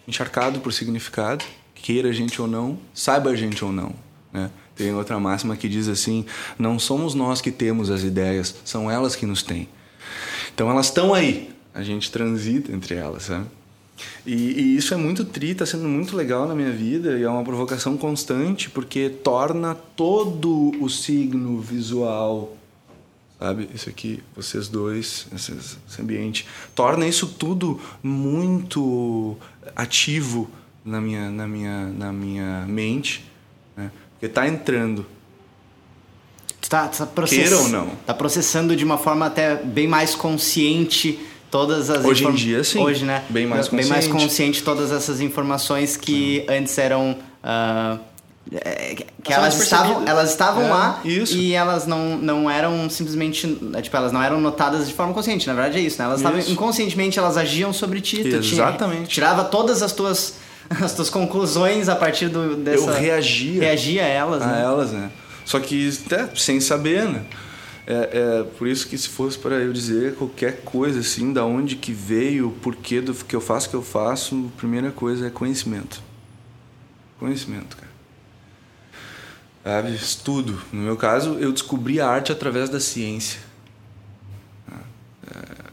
encharcado por significado, queira a gente ou não, saiba a gente ou não. Né? Tem outra máxima que diz assim: não somos nós que temos as ideias, são elas que nos têm. Então elas estão aí, a gente transita entre elas, sabe? E, e, isso é muito tri, está sendo muito legal na minha vida e é uma provocação constante porque torna todo o signo visual, sabe? Isso aqui, vocês dois, esse, esse ambiente, torna isso tudo muito ativo na minha, na minha, na minha mente, né? Porque está entrando tá, tá process... Queira ou não. Tá processando de uma forma até bem mais consciente todas as Hoje em dia, sim. Hoje, né? Bem mais consciente. Bem mais consciente todas essas informações que antes eram... Uh, que elas estavam, elas estavam é, lá isso. e elas não, não eram simplesmente tipo elas não eram notadas de forma consciente na verdade é isso né elas estavam inconscientemente elas agiam sobre ti exatamente tinha, tirava todas as tuas [LAUGHS] as tuas conclusões a partir do dessa eu reagia reagia a elas a né? elas né só que até sem saber, né? É, é, por isso que se fosse para eu dizer qualquer coisa assim, da onde que veio, o porquê do que eu faço o que eu faço, a primeira coisa é conhecimento. Conhecimento, cara. Sabe? Estudo. No meu caso, eu descobri a arte através da ciência. É,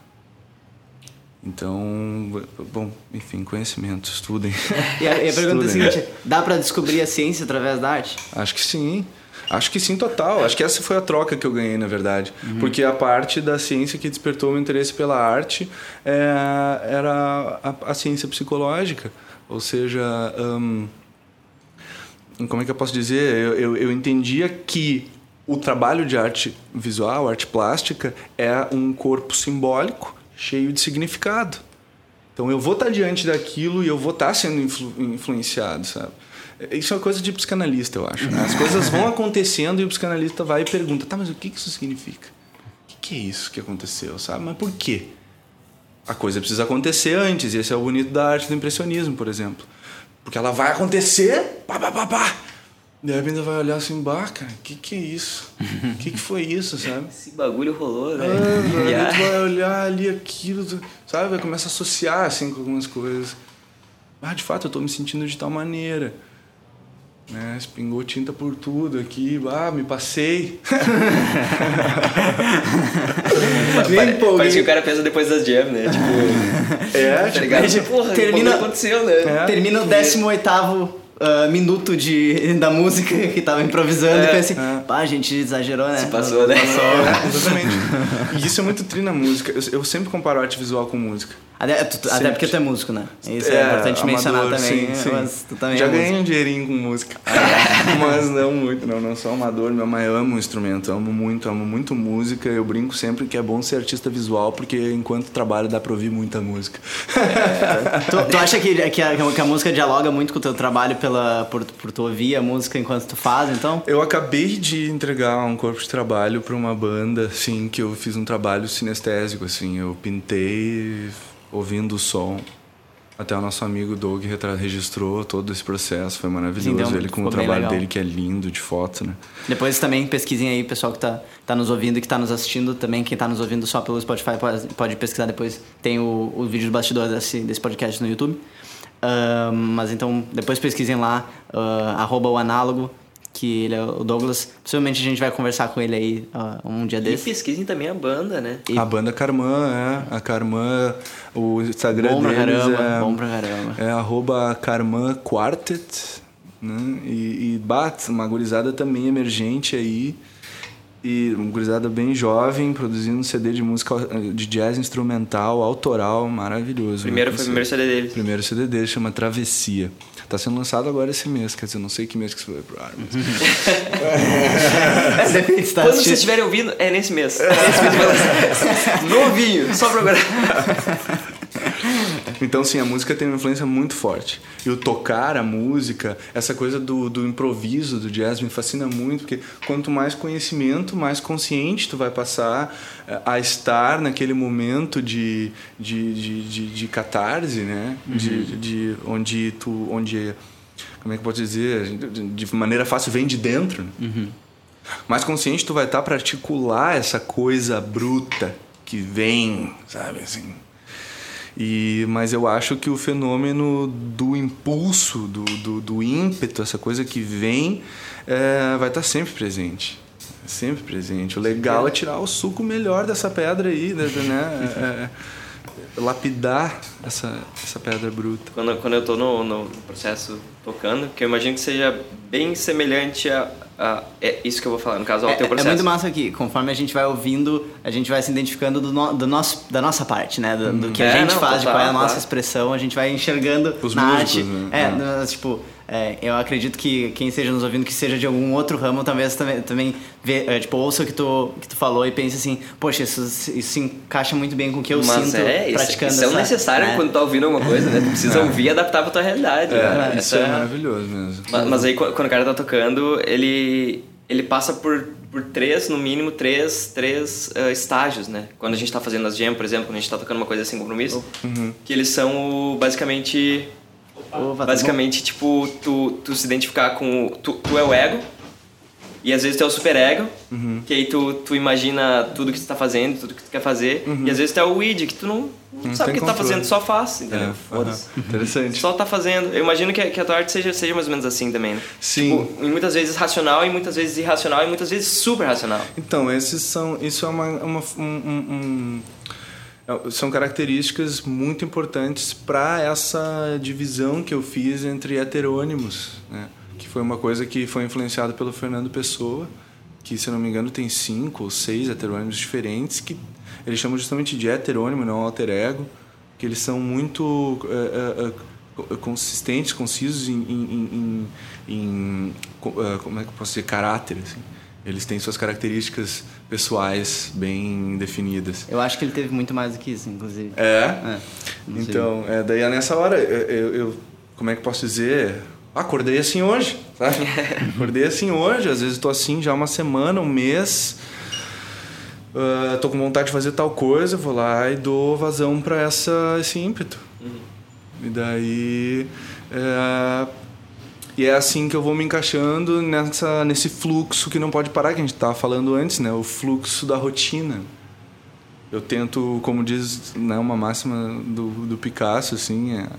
então, bom, enfim, conhecimento, estudem. [LAUGHS] E a, e a pergunta é a seguinte: dá para descobrir a ciência através da arte? Acho que sim. Acho que sim, total. Acho que essa foi a troca que eu ganhei, na verdade. Uhum. Porque a parte da ciência que despertou meu interesse pela arte é, era a, a, ciência psicológica. Ou seja, um, como é que eu posso dizer? Eu, eu, eu entendia que o trabalho de arte visual, arte plástica, é um corpo simbólico cheio de significado. Então eu vou estar diante daquilo e eu vou estar sendo influ, influenciado, sabe? Isso é uma coisa de psicanalista, eu acho. Né? As coisas vão acontecendo e o psicanalista vai e pergunta: tá, mas o que isso significa? O que é isso que aconteceu, sabe? Mas por quê? A coisa precisa acontecer antes, e esse é o bonito da arte do impressionismo, por exemplo. Porque ela vai acontecer, pá, pá, pá, pá. De repente vai olhar assim, bah, cara, o que, que é isso? O que, que foi isso, sabe? Esse bagulho rolou, né? [LAUGHS] Ah, tu vai olhar ali aquilo, sabe? Vai começar a associar assim com algumas coisas. Ah, de fato, eu estou me sentindo de tal maneira. Né? Espingou tinta por tudo aqui, ah, me passei. [LAUGHS] Nem Parece que o cara pensa depois das jam, né? Tipo, é, tá tipo, ligado? Tipo, porra, termina, aconteceu, né? É. Termina o 18 uh, minuto de, da música que tava improvisando é, e pensa assim, é. pá, a gente exagerou, né? Se passou, né? Passou. É, [LAUGHS] exatamente. E isso é muito tri na música. Eu, eu sempre comparo arte visual com música. Até, tu, até, porque tu é músico, né? Isso é, é importante amador, mencionar também. Sim, sim. Mas tu também Já é ganhei músico. um dinheirinho com música. [LAUGHS] mas não muito, não. Não sou amador, meu mas amo o instrumento. Amo muito, amo muito música. Eu brinco sempre que é bom ser artista visual, porque enquanto trabalho dá pra ouvir muita música. É. [LAUGHS] tu, tu, acha que, que, a, que a música dialoga muito com o teu trabalho pela, por, por tu ouvir a música enquanto tu faz, então? Eu acabei de entregar um corpo de trabalho pra uma banda, assim, que eu fiz um trabalho sinestésico, assim. Eu pintei ouvindo o som. Até o nosso amigo Doug registrou todo esse processo, foi maravilhoso. Sim, ele com o trabalho legal. dele que é lindo de foto, né? Depois também pesquisem aí, pessoal que tá, tá nos ouvindo e que tá nos assistindo também. Quem tá nos ouvindo só pelo Spotify pode, pode pesquisar depois. Tem o, o vídeo do bastidor desse, desse podcast no YouTube. Ahn, mas então, depois pesquisem lá, ah, arroba o análogo, que ele é o Douglas. Possivelmente a gente vai conversar com ele aí um dia E desse. pesquisem também a banda, né? E- A banda Carmã, é. A Carmã, o Instagram Bom pra deles caramba, é... bom pra caramba. É arroba Carmã Quartet, né? E, e bate, uma gurizada também emergente aí. E uma gurizada bem jovem, produzindo um CD de música de jazz instrumental, autoral, maravilhoso. Primeiro né? foi o primeiro CD deles. Primeiro CD dele chama Travessia. Tá sendo lançado agora esse mês, quer dizer, não sei que mês que isso vai pro ar. Mas... [LAUGHS] Se tá Quando vocês estiverem ouvindo, é nesse mês. Nesse mês vai lançar. [LAUGHS] Novinho, só pra agora. [LAUGHS] Então, sim, a música tem uma influência muito forte. E o tocar a música, essa coisa do, do improviso do jazz me fascina muito, porque quanto mais conhecimento, mais consciente tu vai passar eh, a estar naquele momento de, de, de, de, de catarse, né? De, de, onde tu. Onde, como é que eu posso dizer? De, maneira fácil vem de dentro. né? Mais consciente tu vai estar para articular essa coisa bruta que vem, sabe assim. E, mas eu acho que o fenômeno do impulso, do, do, do ímpeto, essa coisa que vem, é, vai estar sempre presente. Sempre presente. O legal é tirar o suco melhor dessa pedra aí, né? né? É, é, lapidar essa, essa pedra bruta. Quando, quando eu tô no, no processo tocando, que eu imagino que seja bem semelhante a, a é isso que eu vou falar, no caso, ao É, teu é processo. muito massa aqui, conforme a gente vai ouvindo, a gente vai se identificando do, no- do nosso, da nossa parte, né? Do, do que a É, gente não, faz, de qual é a nossa expressão, a gente vai enxergando Os na músicos, arte. né? É, É. no- tipo, é, eu acredito que quem esteja nos ouvindo que seja de algum outro ramo, talvez também, também vê, é, tipo, ouça o que tu, que tu falou e pense assim, poxa, isso, isso se encaixa muito bem com o que eu Mas sinto é, isso, praticando isso é um essa- necessário né? quando tá ouvindo alguma coisa, né? Tu precisa ouvir e adaptar pra tua realidade. É, né? isso é maravilhoso mesmo. Mas, mas aí qu- quando o cara tá tocando, ele, ele passa por, por três, no mínimo, três, três ah, estágios, né? Quando a gente tá fazendo as jam, por exemplo, quando a gente tá tocando uma coisa sem compromisso, que eles são basicamente. Opa, tá basicamente, tipo, tu, tu se identificar com. Tu, tu é o ego. E às vezes tu é o super ego, que aí tu, tu imagina tudo que tu tá fazendo, tudo que tu quer fazer. E às vezes tu é o id, que tu não, não sabe o que tu tá fazendo, só faz, entendeu? É, Foda-se. aham. Interessante. Só tá fazendo. Eu imagino que, a- que a tua arte seja, seja mais ou menos assim também, né? Sim. Tipo, e muitas vezes racional, e muitas vezes irracional, e muitas vezes super racional. Então, esses são, isso é uma, uma- um- um- um- é- são características muito importantes para essa divisão que eu fiz entre heterônimos, né? que foi uma coisa que foi influenciada pelo Fernando Pessoa, que se não me engano tem cinco ou seis heterônimos diferentes que eles chamam justamente de heterônimo, não alter ego, que eles são muito é, é, é, co- consistentes, concisos em, em- em- em- é, como é que eu posso dizer caráter, assim. Eles têm suas características pessoais bem definidas. Eu acho que ele teve muito mais do que isso, inclusive. É. sei. então, é, daí nessa hora, eu, eu- como é que posso dizer? Acordei assim hoje, sabe? [LAUGHS] Acordei assim hoje, às vezes tô assim já uma semana, um mês. ah, tô com vontade de fazer tal coisa, vou lá e dou vazão para essa esse ímpeto. E daí é, e é assim que eu vou me encaixando nessa nesse fluxo que não pode parar que a gente tava falando antes, né? O fluxo da rotina. Eu tento, como diz né, uma máxima do, do Picasso, assim, é,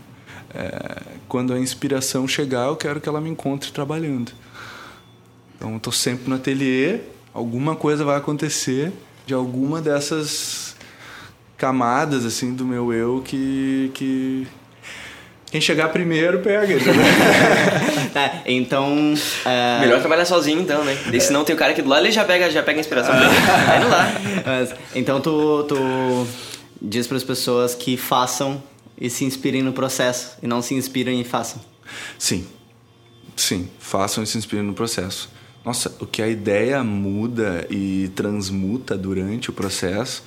é, quando a inspiração chegar, eu quero que ela me encontre trabalhando. Então, eu tô sempre no ateliê, alguma coisa vai acontecer de alguma dessas camadas, assim, do meu eu que... que quem chegar primeiro, pega. [LAUGHS] Tá, então. é, Melhor trabalhar sozinho, então, né? E se não tem o cara aqui do lado, ele já pega, já pega a inspiração dele. Vai no lá. Mas, então tu, tu diz para as pessoas que façam e se inspirem no processo e não se inspirem e façam. Sim, sim, façam e se inspirem no processo. Nossa, o que a ideia muda e transmuta durante o processo,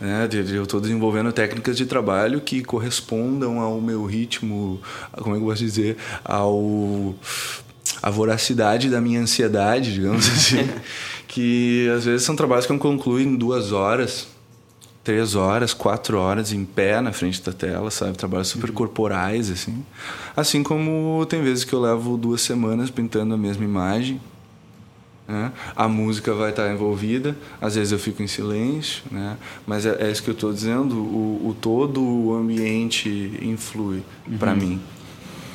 né? Eu estou desenvolvendo técnicas de trabalho que correspondam ao meu ritmo, como é que eu posso dizer, ao a voracidade da minha ansiedade, digamos assim, [LAUGHS] que às vezes são trabalhos que eu concluo em duas horas, três horas, quatro horas em pé na frente da tela, sabe? Trabalhos super corporais, assim. Assim como tem vezes que eu levo duas semanas pintando a mesma imagem. Né? A música vai estar envolvida, às vezes eu fico em silêncio, né? mas é, é isso que eu estou dizendo, o, o, todo o ambiente influi uhum. para mim.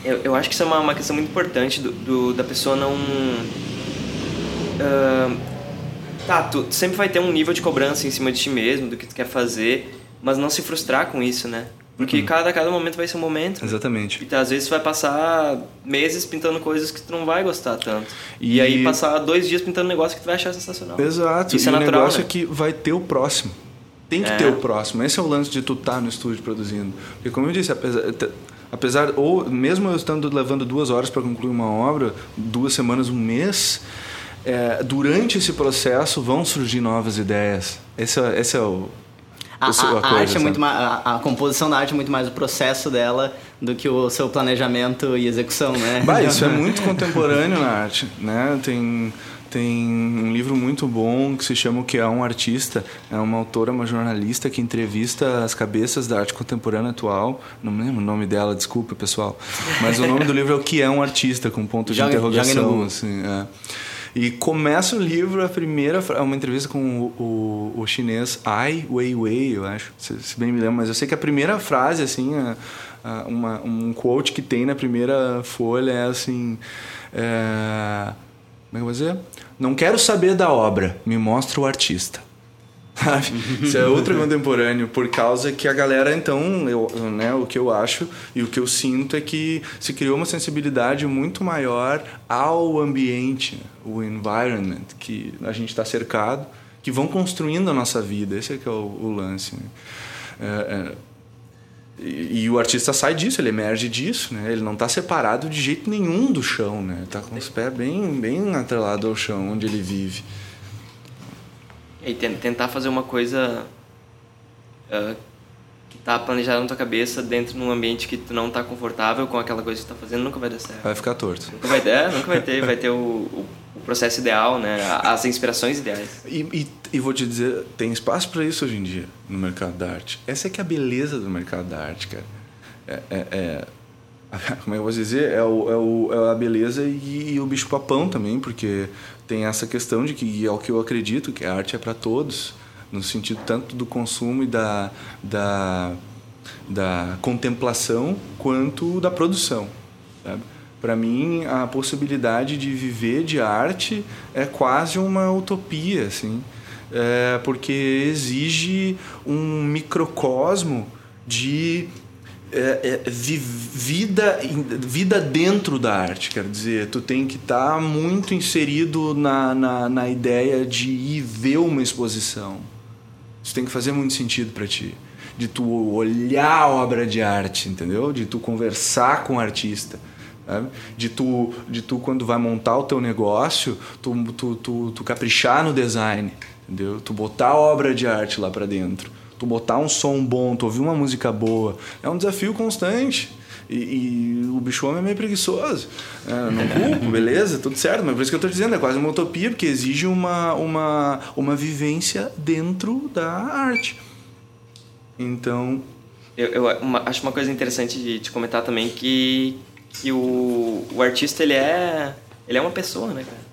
Eu, eu acho que isso é uma, uma questão muito importante do, do da pessoa não. Uh, tá, tu sempre vai ter um nível de cobrança em cima de ti mesmo, do que tu quer fazer, mas não se frustrar com isso, né? Porque uhum. cada, cada momento vai ser um momento. Exatamente. E às vezes tu vai passar meses pintando coisas que tu não vai gostar tanto. E, e aí passar dois dias pintando um negócio que tu vai achar sensacional. Exato. Isso e é natural, o negócio né? é que vai ter o próximo. Tem que é. ter o próximo. Esse é o lance de tu estar tá no estúdio produzindo. Porque como eu disse, apesar, apesar ou mesmo eu estando levando duas horas para concluir uma obra, duas semanas, um mês, é, durante esse processo vão surgir novas ideias. Esse é, esse é o, a, a, a, coisa, arte é muito mais, a, a, composição da arte é muito mais o processo dela do que o seu planejamento e execução, né? Bah, isso é [LAUGHS] muito contemporâneo na arte, né? Tem tem um livro muito bom que se chama O que é um artista. É uma autora, uma jornalista que entrevista as cabeças da arte contemporânea atual. Não me lembro o nome dela, desculpa pessoal. Mas o nome do livro é O que é um artista, com ponto de interrogação. Assim, é. E começa o livro, a primeira, é uma entrevista com o, o, o, chinês Ai Weiwei, eu acho, se, se, bem me lembro, mas eu sei que a primeira frase, assim, a, a, uma, um quote que tem na primeira folha é assim. É, como é que eu vou dizer? Não quero saber da obra, me mostra o artista. Isso é ultra contemporâneo, por causa que a galera, então, eu, né, o que eu acho e o que eu sinto é que se criou uma sensibilidade muito maior ao ambiente, o environment que a gente está cercado, que vão construindo a nossa vida. Esse é que é o, o lance. Né? É, é, e, o artista sai disso, ele emerge disso, né? Ele não está separado de jeito nenhum do chão, né? Está com os pés bem, bem atrelado ao chão onde ele vive. E tentar fazer uma coisa uh, que está planejada na tua cabeça dentro de um ambiente que tu não está confortável com aquela coisa que tu tá fazendo nunca vai dar certo. Vai ficar torto. Nunca vai, ter, nunca vai ter, vai ter o, o, o processo ideal, né? As inspirações ideais. E, e, e vou te dizer, tem espaço para isso hoje em dia no mercado da arte. Essa é que é a beleza do mercado da arte, cara. É, é, é [LAUGHS] como é que eu vou dizer? É, o, é, o, é a beleza e, e o bicho papão também, porque tem essa questão de que é o que eu acredito que a arte é para todos no sentido tanto do consumo e da, da, da contemplação quanto da produção para mim a possibilidade de viver de arte é quase uma utopia assim. É, porque exige um microcosmo de é, é, vida, vida dentro da arte, quer dizer, tu tem que estar tá muito inserido na, na, na, ideia de ir ver uma exposição. Isso tem que fazer muito sentido para ti. De tu olhar a obra de arte, entendeu? De tu conversar com o artista. De tu, de tu quando vai montar o teu negócio, tu, tu, tu, tu caprichar no design, entendeu? Tu botar a obra de arte lá para dentro tu botar um som bom, tu ouvir uma música boa, é um desafio constante. E, e o bicho homem é meio preguiçoso. É, não culpo, [LAUGHS] beleza, tudo certo, mas por isso que eu estou dizendo, é quase uma utopia, porque exige uma, uma, uma vivência dentro da arte. Então. Eu, eu uma, acho uma coisa interessante de te comentar também que, que o, o artista ele é, ele é uma pessoa, né, cara?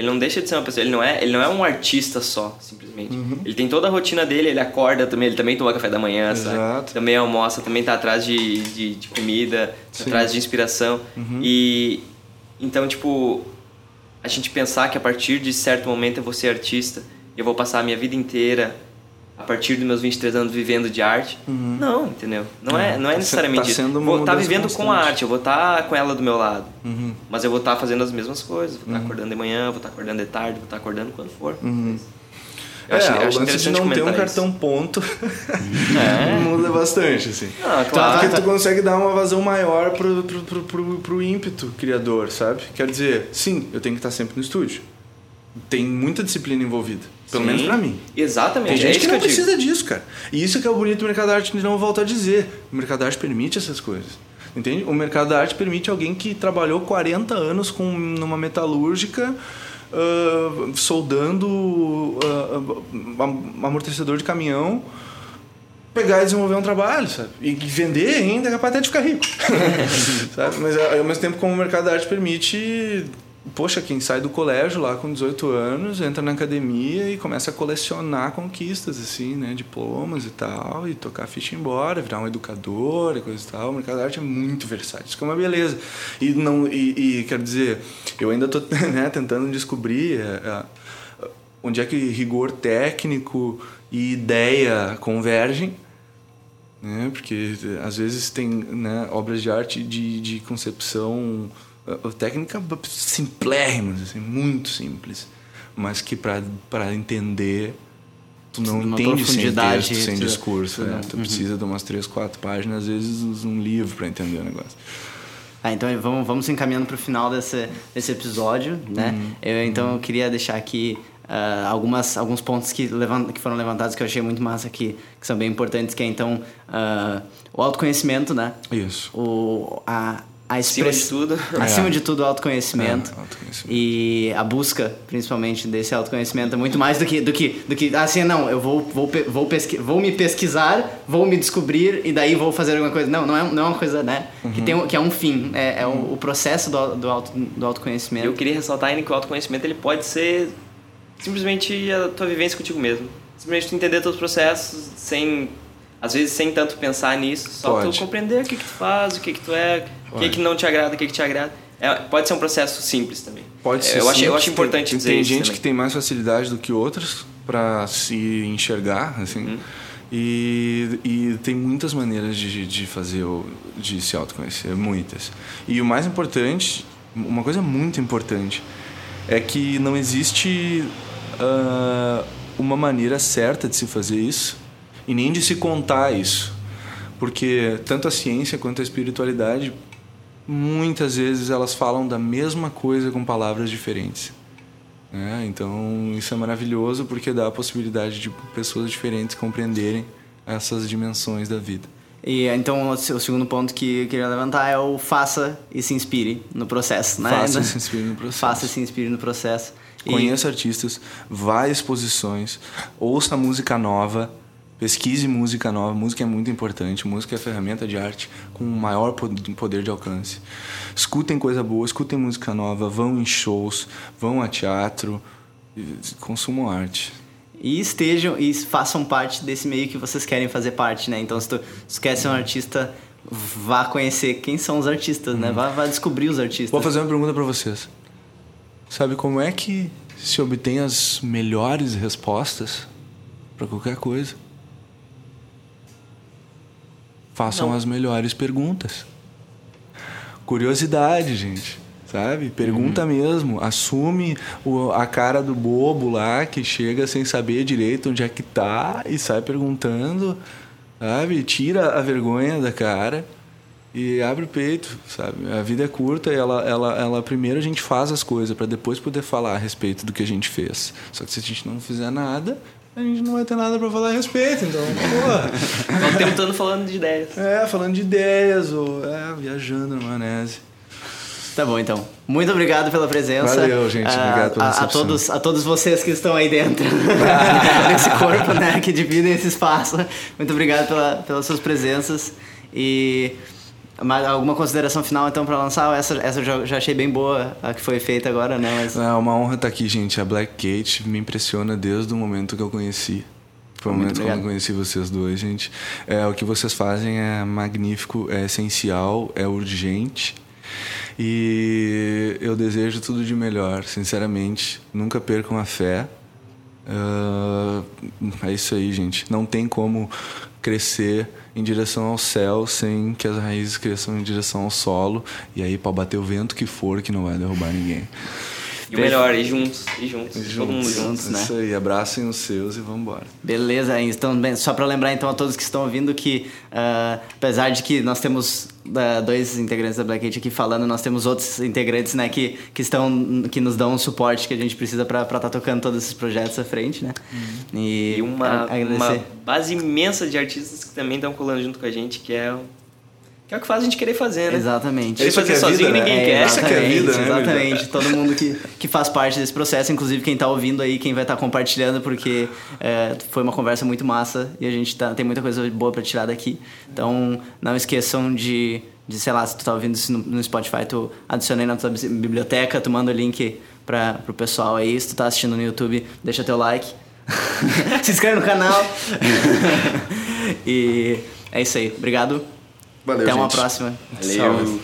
Ele não deixa de ser uma pessoa, ele não é, ele não é um artista só, simplesmente. Uhum. Ele tem toda a rotina dele, ele acorda também, ele também toma café da manhã, Exato. sabe? Também almoça, também tá atrás de, de, de comida, tá atrás de inspiração. Uhum. E então, tipo, a gente pensar que a partir de certo momento eu vou ser artista, eu vou passar a minha vida inteira a partir dos meus 23 anos vivendo de arte. Uhum. Não, entendeu? Não é, não é tá necessariamente tá sendo isso. Vou estar tá vivendo constante. com a arte, eu vou estar tá com ela do meu lado. Uhum. Mas eu vou estar tá fazendo as mesmas coisas. Vou estar tá uhum. acordando de manhã, vou estar acordando de tarde, vou estar acordando quando for. Uhum. Eu acho, é, eu acho o lance de não ter um cartão isso. ponto [LAUGHS] é. [LAUGHS] muda bastante, assim. Ah, claro. Porque tu consegue dar uma vazão maior pro, pro, pro, pro, pro ímpeto criador, sabe? Quer dizer, sim, eu tenho que estar sempre no estúdio. Tem muita disciplina envolvida. Pelo Sim, menos pra mim. Exatamente. Tem gente é que, que não precisa disso, cara. E isso que é o bonito do mercado da arte, não volto a dizer. O mercado da arte permite essas coisas. Entende? O mercado da arte permite alguém que trabalhou 40 anos com, numa metalúrgica, uh, soldando uh, amortecedor de caminhão, pegar e desenvolver um trabalho, sabe? E vender ainda é capaz até de ficar rico. [LAUGHS] sabe? Mas ao mesmo tempo, como o mercado da arte permite, poxa, quem sai do colégio lá com 18 anos, entra na academia e começa a colecionar conquistas, assim, né? Diplomas e tal, e tocar ficha embora, virar um educador e coisa e tal. O mercado da arte é muito versátil, isso que é uma beleza. E, não, e, e quero dizer, eu ainda tô [LAUGHS] né, tentando descobrir é, é, onde é que rigor técnico e ideia convergem, né? Porque às vezes tem né, obras de arte de, de concepção técnica simplérrimas, assim, muito simples, mas que para entender tu não entende sem texto, sem tu- discurso, tu né? não- Tu uhum. precisa de umas três, quatro páginas, às vezes um livro para entender o negócio. Ah, então vamos, vamos encaminhando para o final desse, desse episódio, né? Uhum. Eu, então eu queria deixar aqui ah, algumas, alguns pontos que, levan- que foram levantados que eu achei muito massa aqui, que são bem importantes, que é então ah, o autoconhecimento, né? Isso. O, a, a Acima express- [LAUGHS] de tudo. Acima É. de tudo, o autoconhecimento. É, autoconhecimento. E a busca, principalmente, desse autoconhecimento é muito mais do que, do que, do que assim, não, eu vou, vou, vou, pesqui, vou me pesquisar, vou me descobrir e daí vou fazer alguma coisa. Não, não é, não é uma coisa, né? Uhum. Que, tem, que é um fim, é, é o, o processo do, do, auto, do autoconhecimento. Eu queria ressaltar ainda que o autoconhecimento ele pode ser simplesmente a tua vivência contigo mesmo. Simplesmente tu entender teus processos sem às vezes sem tanto pensar nisso, só Pode. tu compreender o que que tu faz, o que que tu é, o que que não te agrada, o que que te agrada. É, pode ser um processo simples também. Pode É, ser eu acho, eu simples, acho tem- importante tem, dizer tem gente também. que tem mais facilidade do que outras para se enxergar assim Uhum. e, e tem muitas maneiras de, de fazer o, de se autoconhecer muitas e o mais importante uma coisa muito importante é que não existe ah, uma maneira certa de se fazer isso e nem de se contar isso porque tanto a ciência quanto a espiritualidade muitas vezes elas falam da mesma coisa com palavras diferentes. né? Então isso é maravilhoso porque dá a possibilidade de pessoas diferentes compreenderem essas dimensões da vida. E então o se- o segundo ponto que eu queria levantar é o faça e se inspire no processo, né? Faça e se inspire no processo. Faça e se inspire no processo. E- Conheça artistas, vá a exposições, ouça música nova, pesquise música nova. Música é muito importante. Música é ferramenta de arte com maior po- poder de alcance. Escutem coisa boa, escutem música nova, vão em shows, vão a teatro, consumam arte. E estejam e façam parte desse meio que vocês querem fazer parte, né? Então, se tu, se quer ser um artista, vá conhecer quem são os artistas, né? Vá, vá descobrir os artistas. Vou fazer uma pergunta para vocês. Sabe como é que se obtém as melhores respostas para qualquer coisa? Façam Não. as melhores perguntas. Curiosidade, gente. Sabe? Pergunta mesmo. Assume o- a cara do bobo lá que chega sem saber direito onde é que tá e sai perguntando. Sabe? Tira a vergonha da cara e abre o peito, sabe? A vida é curta e ela, ela, ela primeiro a gente faz as coisas para depois poder falar a respeito do que a gente fez. Só que se a gente não fizer nada, a gente não vai ter nada para falar a respeito. Então, pô. O tempo todo falando de ideias. É, falando de ideias ou é, viajando na maionese. Tá bom, então. Muito obrigado pela presença. Valeu, gente. Ah, Obrigado pela a, a recepção. todos A todos vocês que estão aí dentro [LAUGHS] desse corpo, né? Que dividem esse espaço. Muito obrigado pela, pelas suas presenças. E mais alguma consideração final, então, para lançar? Essa, essa eu já, já achei bem boa, a que foi feita agora, né? Mas... É uma honra estar aqui, gente. A Black Gate me impressiona desde o momento que eu conheci. Foi o Muito momento que eu conheci vocês dois, gente. É, o que vocês fazem é magnífico, é essencial, é urgente. E eu desejo tudo de melhor, sinceramente. Nunca percam a fé. Ah, é isso aí, gente. Não tem como crescer em direção ao céu sem que as raízes cresçam em direção ao solo. E aí, para bater o vento que for, que não vai derrubar ninguém. E o melhor, ir juntos, ir juntos, todo mundo junto. juntos, né? Isso aí, abracem os seus e vamos embora. Beleza, então bem, só para lembrar então a todos que estão ouvindo que ah, apesar de que nós temos ah, dois integrantes da Black Hat aqui falando, nós temos outros integrantes né, que, que estão que nos dão o suporte que a gente precisa para estar tocando todos esses projetos à frente, né? E, E uma, uma base imensa de artistas que também estão colando junto com a gente, que é, Que é o que faz a gente querer fazer, né? Exatamente. Querer Isso fazer que é sozinho vida, né? ninguém É, quer. Essa que é a vida, né, Exatamente. Todo mundo que, que faz parte desse processo, inclusive quem tá ouvindo aí, quem vai estar compartilhando, porque é, foi uma conversa muito massa e a gente tá, tem muita coisa boa para tirar daqui. Então, não esqueçam de, de, sei lá, se tu tá ouvindo isso no, no Spotify, tu adiciona aí na tua biblioteca, tu manda o link para pro pessoal aí. Se tu tá assistindo no YouTube, deixa teu like. [LAUGHS] se inscreve no canal. [LAUGHS] e é isso aí. Obrigado. Valeu, Até uma gente. próxima. Valeu. Salve.